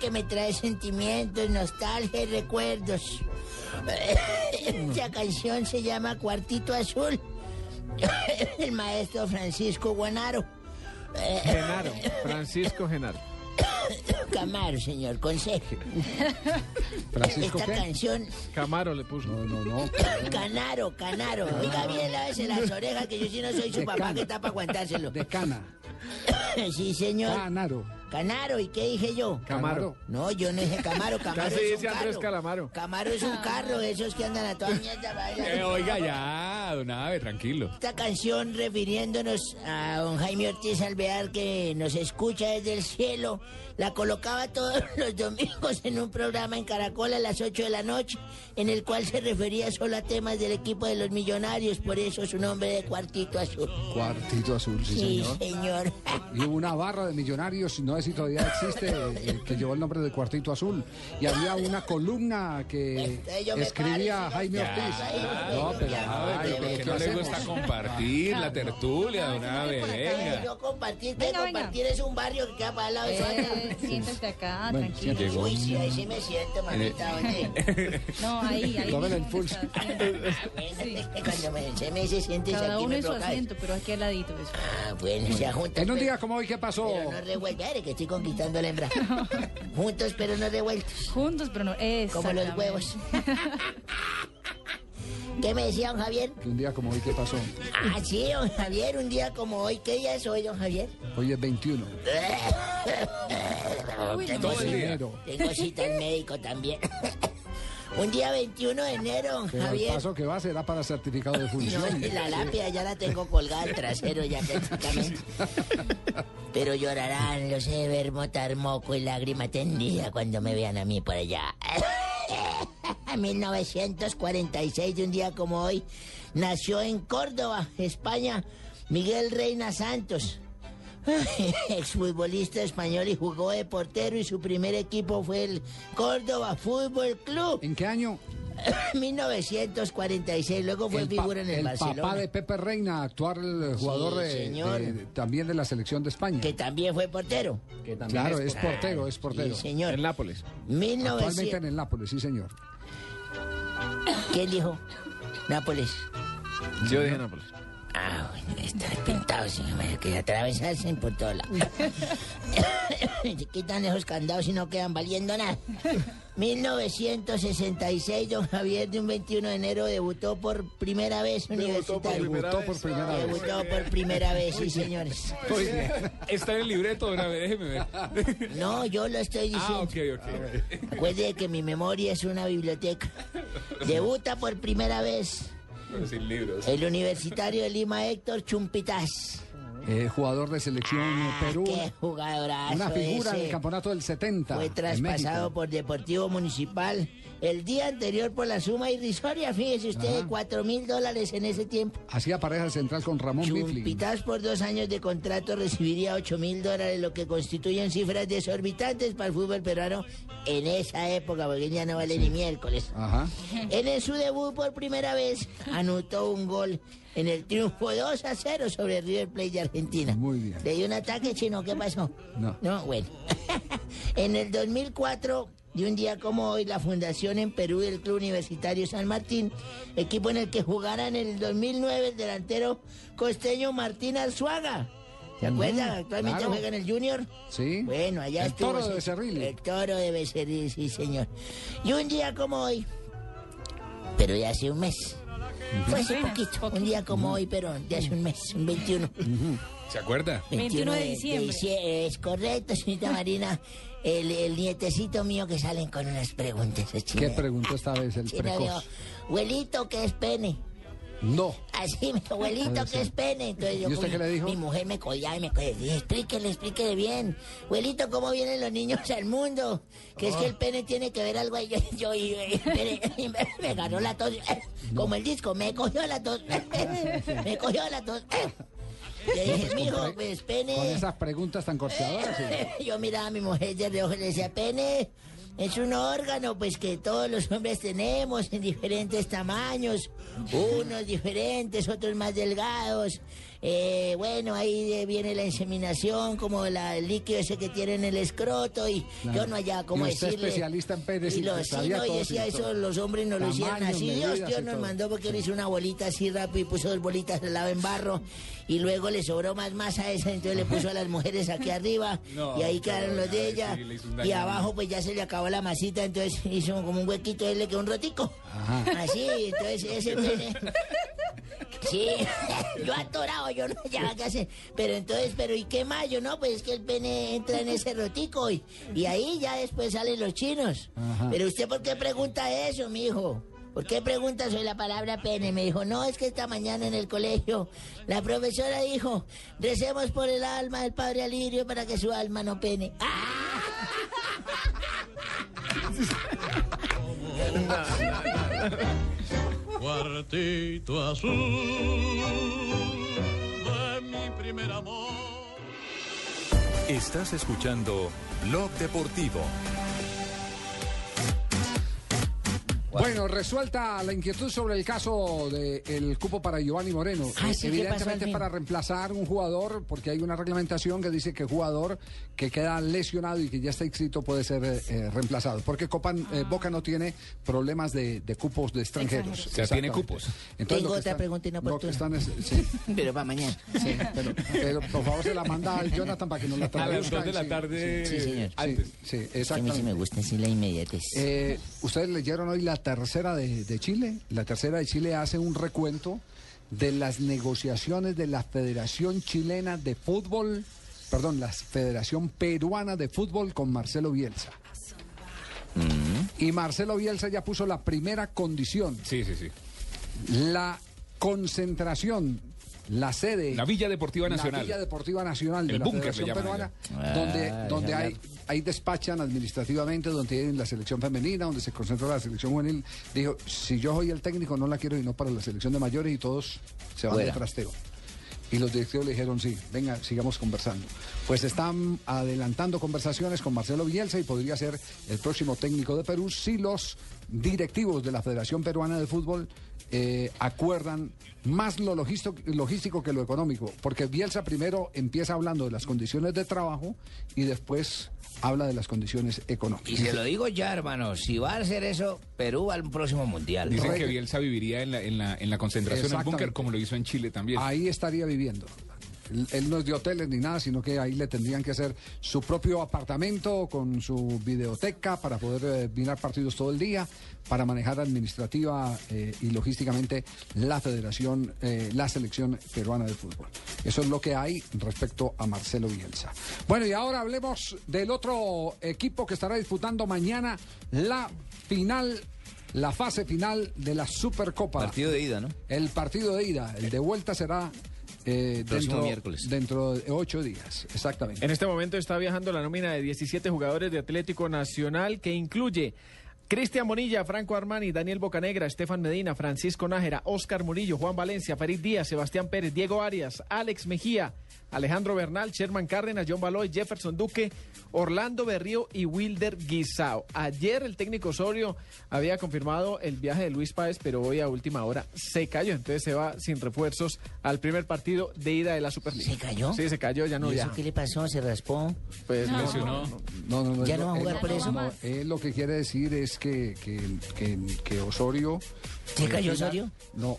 S29: Que me trae sentimientos, nostalgia y recuerdos. *laughs* Esta canción se llama Cuartito Azul. *laughs* El maestro Francisco Guanaro.
S14: Genaro, Francisco Genaro. *coughs*
S29: Camaro, señor, consejo. *laughs*
S4: Francisco,
S29: Esta
S4: ¿qué?
S29: canción,
S14: Camaro le puso.
S4: No, no, no. *coughs*
S29: Canaro, Canaro. Oiga bien, lávese las orejas, que yo sí no soy su
S4: De
S29: papá
S4: cana.
S29: que está para aguantárselo.
S4: De Cana. *coughs*
S29: Sí, señor.
S4: Canaro.
S29: Canaro, ¿y qué dije yo?
S14: Camaro.
S29: No, yo no dije Camaro, *laughs* Camaro
S14: Casi
S29: es un
S14: dice Andrés
S29: carro.
S14: Calamaro.
S29: Camaro es un carro, esos que andan a toda mierda. *laughs*
S10: Eh, oiga, ya, don Ave, tranquilo.
S29: Esta canción refiriéndonos a don Jaime Ortiz Alvear que nos escucha desde el cielo, la colocaba todos *laughs* los domingos en un programa en Caracol a las 8 de la noche, en el cual se refería solo a temas del equipo de los millonarios, por eso su nombre de Cuartito Azul.
S4: Cuartito azul, sí,
S29: Sí,
S4: señor.
S29: señor.
S4: Y hubo una barra de millonarios, no sabe si todavía existe, eh, que llevó el nombre de Cuartito Azul. Y había una columna que
S29: me
S4: escribía
S29: paro,
S4: Jaime
S29: ya,
S4: Ortiz.
S29: ya,
S4: No, pero,
S29: ya,
S4: ay, pero ¿qué
S10: no le gusta compartir la tertulia de una vez, venga.
S29: Yo compartir, que
S15: Venga, venga.
S29: compartir es un barrio que queda para el lado de.
S15: Eh, siéntate acá,
S4: Bueno,
S15: tranquilo.
S4: siéntate.
S29: Uy, sí, ahí sí me siento, mamita, oye. *laughs*
S15: No, ahí, ahí.
S4: Tómale el pulso.
S15: está, sí.
S29: Cuando me, se me se siente
S15: Cada
S29: aquí
S15: uno en su asiento, pero aquí al ladito. Eso.
S29: Ah, bueno, se juntos.
S4: En un
S29: pero-
S4: día como hoy, ¿qué pasó?
S29: Pero no revueltos, Mire que estoy conquistando la hembra. *laughs* Juntos pero no revueltos.
S15: Juntos, pero no.
S29: Como los huevos. *laughs* ¿Qué me decía don Javier?
S4: Que un día como hoy, ¿qué pasó?
S29: Ah, sí, don Javier, un día como hoy. ¿Qué día es hoy, don Javier?
S4: Hoy es 21. *laughs*
S29: tengo,
S4: todo el
S29: cita,
S4: día.
S29: tengo cita al médico también. un día 21 de enero, don
S4: Pero el
S29: Javier.
S4: paso que va será para certificado de
S29: No,
S4: función.
S29: y la lápida ya la tengo colgada al trasero ya prácticamente. Pero llorarán los de ver motar moco y lágrima tendida cuando me vean a mí por allá. *laughs* 1946, de un día como hoy, nació en Córdoba, España, Miguel Reina Santos. *laughs* Exfutbolista español y jugó de portero y su primer equipo fue el Córdoba Fútbol Club.
S4: ¿En qué año? *laughs*
S29: 1946, luego fue
S4: El,
S29: figura en el,
S4: el
S29: Barcelona.
S4: papá de Pepe Reina, actual jugador
S29: Sí,
S4: de-
S29: señor.
S4: de- también de la selección de España.
S29: Que también fue portero.
S4: Claro, es portero, es portero.
S29: Sí, señor.
S14: En Nápoles.
S4: Actualmente
S29: 1900.
S4: en el Nápoles, sí, señor.
S29: ¿Quién dijo? Nápoles.
S14: Yo dije Nápoles.
S29: Ah, bueno, está pintado, señor, que atravesarse por todos lados. *laughs* Se quitan esos candados y no quedan valiendo nada. 1966, don Javier, de un 21 de enero, debutó por primera vez universitario.
S4: Debutó por primera vez.
S29: Debutó por primera vez, sí, señores.
S10: Está en el libreto una vez, déjeme ver.
S29: No, yo lo estoy
S10: Ah,
S29: diciendo.
S10: ok, ok.
S29: Recuerde que mi memoria es una biblioteca. Debuta por primera vez
S10: sin libros.
S29: el universitario de Lima, Héctor Chumpitas.
S4: Eh, jugador de selección eh, Perú.
S29: Qué jugadorazo
S4: Una figura
S29: ese.
S4: del campeonato del 70.
S29: Fue traspasado por Deportivo Municipal el día anterior por la suma irrisoria, fíjese usted,
S4: Ajá.
S29: cuatro mil dólares en ese tiempo.
S4: Hacía pareja central con Ramón.
S29: Chumpitas por dos años de contrato recibiría 8 mil dólares, lo que constituyen cifras desorbitantes para el fútbol peruano en esa época, porque ya no vale ni miércoles.
S4: Ajá.
S29: En su debut por primera vez anotó un gol en el triunfo 2 a 0 sobre River Plate de Argentina.
S4: Muy bien.
S29: ¿Le dio un ataque chino? ¿Qué pasó?
S4: No.
S29: No, bueno. *laughs* en el 2004, de un día como hoy, la fundación en Perú del Club Universitario San Martín, equipo en el que jugará en el 2009 el delantero costeño Martín Arzuaga. ¿Se acuerdan? Actualmente
S4: claro.
S29: juega en el Junior.
S4: Sí.
S29: Bueno, allá
S4: El
S29: estuvo.
S4: toro de. Becerril.
S29: El toro de Becerril, sí, señor. Y un día como hoy, pero de hace un mes. Fue hace poquito, un día como hoy, pero de hace un mes, un 21.
S10: ¿Se acuerda?
S15: 21 de diciembre.
S29: dicie- Es correcto, señorita Marina. El, el nietecito mío que salen con unas preguntas.
S4: ¿Qué preguntó esta vez el *laughs*
S29: Chino dijo,
S4: precoz?
S29: abuelito, ¿qué es pene?
S4: No.
S29: Así dijo, *laughs* abuelito, ¿qué es pene? Entonces yo
S4: ¿Y usted qué le dijo?
S29: Mi mujer me codía y me. Dije, explíquele, explíquele bien. Abuelito, ¿cómo vienen los niños al mundo? Que es que
S4: Ah.
S29: el pene tiene que ver algo ahí. *laughs* Yo, yo y, y- y me, me agarró la tos. Como el disco, me cogió la tos. me cogió la tos. Mijo, pues
S4: Con
S29: pene.
S4: esas preguntas tan corteadoras. sí. *laughs*
S29: Yo miraba a mi mujer de reojo y le decía, pene, es un órgano pues que todos los hombres tenemos en diferentes tamaños, unos diferentes, otros más delgados. Eh, bueno, ahí eh, viene la inseminación, como la, el líquido ese que tiene en el escroto y
S4: Claro.
S29: yo no hallaba cómo
S4: Y usted
S29: decirle.
S4: especialista en penes
S29: y
S4: y
S29: lo,
S4: que
S29: sí, no, y decía
S4: sí,
S29: eso,
S4: todo.
S29: los hombres no lo hicieron así. Dios, Dios nos
S4: todo.
S29: mandó porque él hizo una bolita así rápido y puso dos bolitas al lado en barro y luego le sobró más masa a esa, entonces le puso a las mujeres aquí *laughs* arriba
S10: No,
S29: y ahí quedaron los de ella
S10: sí, le
S29: y abajo pues ya se le acabó la masita, entonces *laughs* hizo como un huequito, él le quedó un rotico.
S4: Ajá.
S29: Así, entonces ese *laughs* pene... Sí, *laughs* yo atorado, yo no hallaba qué hacer. Pero entonces, pero ¿y qué más? Yo no, pues es que el pene entra en ese rotico y, y ahí ya después salen los chinos.
S4: Ajá.
S29: Pero usted, ¿por qué pregunta eso, mijo? ¿Por qué pregunta sobre la palabra pene? Me dijo, no, es que esta mañana en el colegio la profesora dijo, recemos por el alma del padre Alirio para que su alma no pene. *laughs* *laughs* ¡Ah!
S65: Cuartito azul de mi primer amor.
S9: Estás escuchando Blog Deportivo.
S4: Bueno, resuelta la inquietud sobre el caso del cupo para Giovanni Moreno.
S29: Ah, sí, ¿qué pasó al
S4: Evidentemente para reemplazar un jugador, porque hay una reglamentación que dice que jugador que queda lesionado y que ya está inscrito puede ser eh, eh, reemplazado. Porque Copan, eh, Boca no tiene problemas de, de cupos de extranjeros.
S47: O sea, tiene cupos.
S4: Entonces,
S29: Tengo otra
S4: están-
S29: pregunta inoportuna.
S4: están es- sí. *laughs*
S29: Pero para mañana.
S4: Sí, pero, pero por favor se la manda al Jonathan para que nos la
S47: A las
S4: traduzca.
S47: dos de la
S4: Sí,
S47: tarde
S29: Sí, señor.
S4: Sí, sí,
S29: a mí sí me gusta así la inmediatez.
S4: Eh, Ustedes leyeron hoy la tercera de, de Chile. La tercera de Chile hace un recuento de las negociaciones de la Federación Chilena de Fútbol, perdón, la Federación Peruana de Fútbol con Marcelo Bielsa. Y Marcelo Bielsa ya puso la primera condición.
S10: Sí, sí, sí.
S4: La concentración, la sede.
S10: La Villa Deportiva Nacional.
S4: La Villa Deportiva Nacional de
S10: El
S4: la Federación Peruana,
S10: allá.
S4: donde,
S10: Ah,
S4: donde hay, ahí despachan administrativamente, donde tienen la selección femenina, donde se concentra la selección juvenil. Dijo, si yo soy el técnico, no la quiero y no para la selección de mayores y todos se van de trasteo. Y los directivos le dijeron, sí, venga, sigamos conversando. Pues están adelantando conversaciones con Marcelo Bielsa y podría ser el próximo técnico de Perú si los directivos de la Federación Peruana de Fútbol eh, acuerdan más lo logístico, que lo económico. Porque Bielsa primero empieza hablando de las condiciones de trabajo y después habla de las condiciones económicas.
S64: Y se lo digo ya, hermano, si va a hacer eso, Perú va al próximo mundial.
S10: Dicen que Bielsa viviría en la, en la, en la concentración en el búnker como lo hizo en Chile también.
S4: Ahí estaría viviendo. Él, no es de hoteles ni nada, sino que ahí le tendrían que hacer su propio apartamento con su videoteca para poder eh, mirar partidos todo el día, para manejar administrativa eh, y logísticamente la federación, eh, la selección peruana de fútbol. Eso es lo que hay respecto a Marcelo Bielsa. Bueno, y ahora hablemos del otro equipo que estará disputando mañana la final. La fase final de la Supercopa.
S64: Partido de ida, ¿no?
S4: El partido de ida, el de vuelta será eh,
S64: Próximo
S4: dentro,
S64: miércoles.
S4: dentro de ocho días, exactamente.
S14: En este momento está viajando la nómina de 17 jugadores de Atlético Nacional que incluye Cristian Bonilla, Franco Armani, Daniel Bocanegra, Estefan Medina, Francisco Nájera, Oscar Murillo, Juan Valencia, Farid Díaz, Sebastián Pérez, Diego Arias, Alex Mejía, Alejandro Bernal, Sherman Cárdenas, John Baloy, Jefferson Duque, Orlando Berrío y Wilder Guisao. Ayer el técnico Osorio había confirmado el viaje de Luis Páez, pero hoy a última hora se cayó. Entonces se va sin refuerzos al primer partido de ida de la Superliga.
S29: ¿Se cayó?
S14: Sí, se cayó, ya no
S29: ¿Y eso qué le pasó? ¿Se raspó?
S14: Pues
S29: No.
S14: lesionó.
S4: No, no, no,
S29: ¿Ya no va a
S4: él
S29: jugar por eso?
S4: no, él lo que quiere decir es que, que, que, que Osorio...
S29: ¿Se cayó Osorio?
S4: No,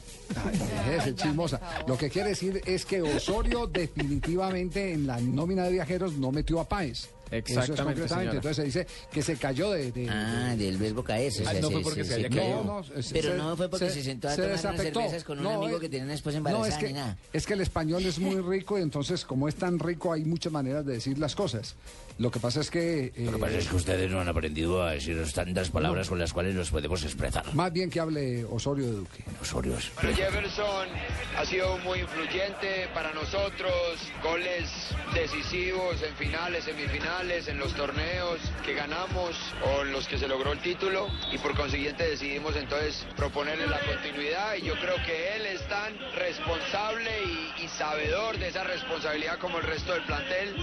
S4: ser chismosa. Lo que quiere decir es que Osorio definitivamente en la nómina de viajeros no metió a Páez. Eso es
S14: Exactamente,
S4: concretamente. Entonces se dice que se cayó de... de-
S29: Ah,
S4: de-
S29: del verbo caerse. o
S4: Ah,
S29: sea,
S4: no fue porque se
S29: No,
S4: no, se-
S29: pero
S4: se-
S29: no fue porque se,
S4: se-
S29: sentó a
S4: se
S29: tomar unas cervezas con un
S4: No,
S29: amigo
S4: eh,
S29: que tenía una esposa
S4: No,
S29: embarazada
S4: es que,
S29: ni nada.
S4: es que el español es muy rico y entonces como es tan rico hay muchas maneras de decir las cosas. Lo que pasa es que...
S64: Lo que
S4: eh,
S64: pasa es que ustedes no han aprendido a decir tantas palabras con las cuales nos podemos expresar.
S4: Más bien que hable Osorio de Duque.
S64: Osorio es-
S66: Bueno, Jefferson ha sido muy influyente para nosotros, goles decisivos en finales, semifinales, en los torneos que ganamos o en los que se logró el título y por consiguiente decidimos entonces proponerle la continuidad y yo creo que él es tan responsable y, y sabedor de esa responsabilidad como el resto del plantel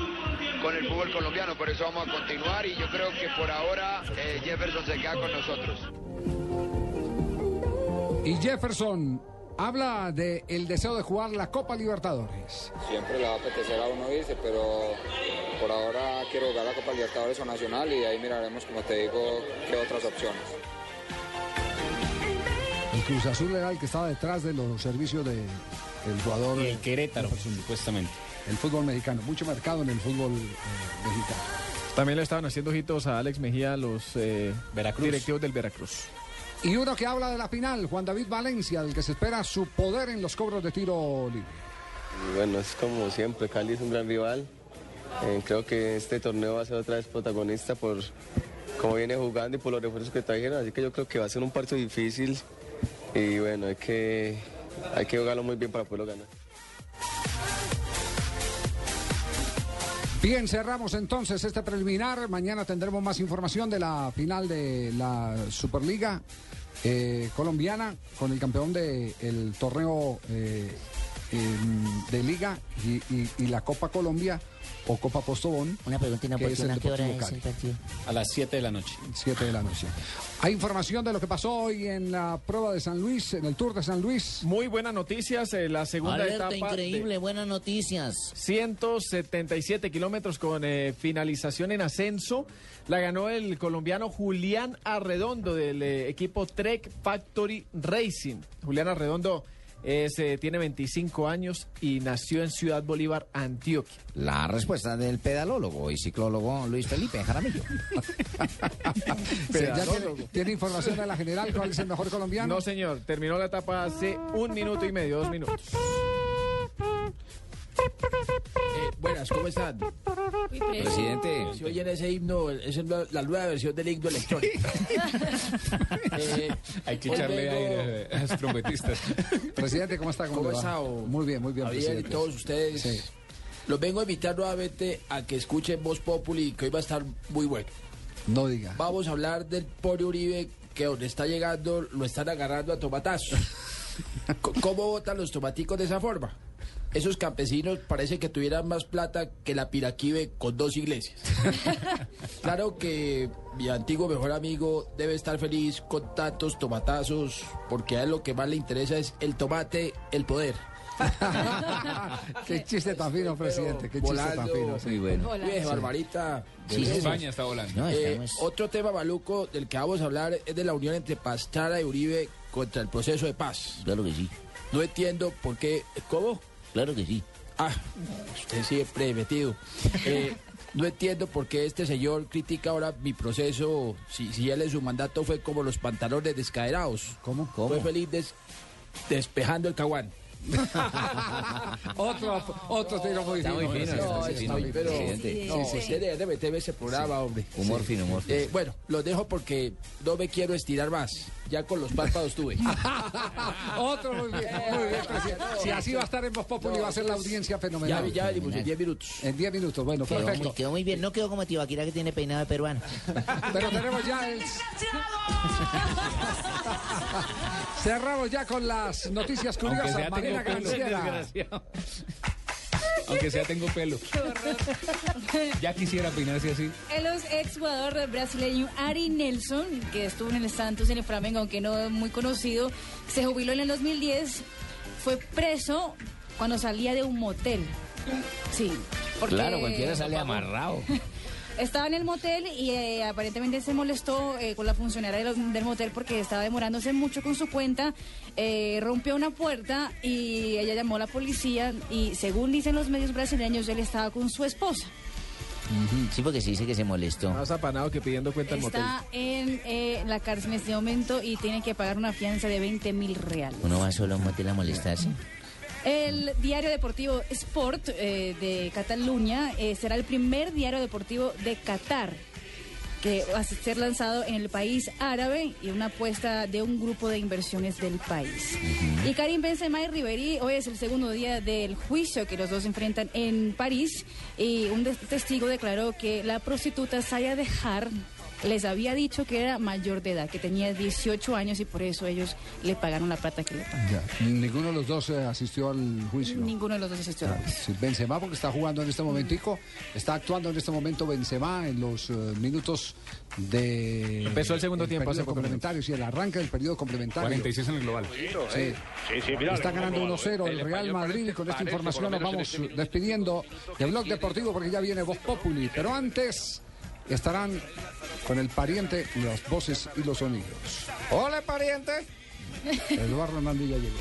S66: con el fútbol colombiano, por eso vamos a continuar y yo creo que por ahora eh, Jefferson se queda con nosotros.
S4: Y Jefferson habla de el deseo de jugar la Copa Libertadores.
S67: Siempre le va a apetecer a uno irse, pero por ahora quiero jugar la Copa Libertadores o Nacional y ahí miraremos, como te digo, qué otras opciones.
S4: El Cruz Azul era el que estaba detrás de los servicios de el jugador.
S47: Y el Querétaro, supuestamente.
S4: El fútbol mexicano, mucho mercado en el fútbol eh, mexicano.
S14: También le estaban haciendo ojitos a Alex Mejía, los eh, directivos del Veracruz.
S4: Y uno que habla de la final, Juan David Valencia, del que se espera su poder en los cobros de tiro libre.
S68: Bueno, es como siempre, Cali es un gran rival. Eh, creo que este torneo va a ser otra vez protagonista por cómo viene jugando y por los refuerzos que trajeron, así que yo creo que va a ser un partido difícil y bueno, hay que, hay que jugarlo muy bien para poderlo ganar.
S4: Bien, cerramos entonces este preliminar. Mañana tendremos más información de la final de la Superliga eh, colombiana con el campeón del torneo eh, em, de Liga y, la Copa Colombia o Copa Postobón.
S29: Una pregunta
S4: que es el
S29: inoportuna, ¿a qué hora es el
S4: Cali.
S29: partido?
S47: A las 7 de la noche.
S4: 7 de la noche. Hay información de lo que pasó hoy en la prueba de San Luis, en el Tour de San Luis.
S14: Muy buenas noticias, eh, la segunda
S29: Alerta
S14: etapa. de
S29: increíble, buenas noticias.
S14: 177 kilómetros con eh, finalización en ascenso. La ganó el colombiano Julián Arredondo del eh, equipo Trek Factory Racing. Julián Arredondo es, eh, tiene 25 años y nació en Ciudad Bolívar, Antioquia.
S69: La respuesta del pedalólogo y ciclólogo Luis Felipe Jaramillo. *laughs*
S4: Sí, ya tiene, tiene información de la general, ¿cuál es el mejor colombiano?
S14: No, señor, terminó la etapa hace un minuto y medio, dos minutos.
S70: Eh, buenas, ¿cómo están?
S69: Presidente.
S70: Si oyen ese himno, es la, la nueva versión del himno electrónico. *laughs* Eh,
S10: Hay que echarle
S70: vengo-
S10: aire a los trompetistas.
S4: Presidente, ¿cómo está?
S70: ¿Cómo
S4: va?
S70: está?
S4: Muy bien, muy bien,
S70: Javier y
S4: presidente.
S70: todos ustedes.
S4: Sí.
S70: Los vengo a invitar nuevamente a que escuchen Voz Populi, que hoy va a estar muy bueno.
S4: No diga.
S70: Vamos a hablar del pobre Uribe, que donde está llegando lo están agarrando a tomatazos. *laughs* ¿Cómo votan los tomaticos de esa forma? Esos campesinos parece que tuvieran más plata que la Piraquive con dos iglesias. *laughs* claro que mi antiguo mejor amigo debe estar feliz con tantos tomatazos, porque a él lo que más le interesa es el tomate, el poder. *laughs*
S4: Qué chiste tan fino, presidente. Qué chiste tan
S70: Volando.
S4: fino. sí.
S70: Muy bueno. Oye, Barbarita.
S4: Sí,
S70: de
S10: España está volando.
S70: Eh,
S10: No, estamos-
S70: Otro tema maluco del que vamos a hablar es de la unión entre Pastrana y Uribe contra el proceso de paz.
S29: Claro que sí.
S70: No entiendo por qué. ¿Cómo?
S29: Claro que sí.
S70: Ah, usted siempre metido. Eh, no entiendo por qué este señor critica ahora mi proceso. Si, si él en su mandato fue como los pantalones descaderados.
S4: ¿Cómo?
S70: Fue feliz des- despejando el caguán.
S4: otro, otro tiro muy
S70: Está
S4: fino.
S70: muy fino,
S4: presidente,
S70: no,
S4: sí,
S70: está muy- pero-. Sí,
S4: Sí,
S70: no,
S4: sí,
S70: debe ese programa, hombre.
S69: Humor fino, humor fino.
S70: Eh, bueno, los dejo porque no me quiero estirar más. Ya con los párpados tuve. *laughs*
S4: Otro muy bien, muy bien, presidente. Si así va a estar en Voz Populi, va a ser la audiencia fenomenal.
S70: Ya, ya venimos en 10 minutos.
S4: En 10 minutos, bueno,
S29: Quedó
S4: perfecto.
S29: muy, quedó muy bien. No quedó como Tibaquira que tiene peinado de peruano. *laughs*
S4: Pero tenemos ya el... *laughs* Cerramos ya con las noticias curiosas. Marina. Granciera.
S10: Aunque sea tengo pelo. *laughs* *laughs* Ya quisiera peinarse así.
S15: El ex jugador brasileño Ari Nelson, que estuvo en el Santos en el Flamengo, aunque no es muy conocido, se jubiló en el 2010, fue preso cuando salía de un motel. Sí. porque-
S69: Claro, cualquiera sale amarrado. *laughs*
S15: Estaba en el motel y eh, aparentemente se molestó eh, con la funcionaria del, del motel porque estaba demorándose mucho con su cuenta. eh, rompió una puerta y ella llamó a la policía y según dicen los medios brasileños, él estaba con su esposa.
S29: Sí, porque sí dice que se molestó.
S14: Más apanado que pidiendo cuenta al motel.
S15: Está en eh, la cárcel en este momento y tiene que pagar una fianza de 20 mil reales.
S29: Uno va solo a un motel a molestarse.
S15: El diario deportivo Sport eh, de Cataluña eh, será el primer diario deportivo de Qatar que va a ser lanzado en el país árabe y una apuesta de un grupo de inversiones del país. Y Karim Benzema y Ribery, hoy es el segundo día del juicio que los dos enfrentan en París y un testigo declaró que la prostituta Saya Dejar les había dicho que era mayor de edad, que tenía 18 años y por eso ellos le pagaron la plata que le pagaron.
S4: Ya, Ninguno de los dos eh, asistió al juicio.
S15: Ninguno de los dos asistió.
S4: Sí, Benzema porque está jugando en este momentico, está actuando en este momento Benzema en los eh, minutos de
S14: Empezó el segundo tiempo hace
S4: complementario, sí, el arranque del periodo complementario.
S10: 46 en el global.
S4: Sí. está ganando 1-0 el Real Madrid y con esta información nos vamos despidiendo del blog deportivo porque ya viene Voz Populi, pero antes estarán con el pariente, las voces y los sonidos.
S69: ¡Hola, pariente!
S4: Eduardo Hernández ya llegó.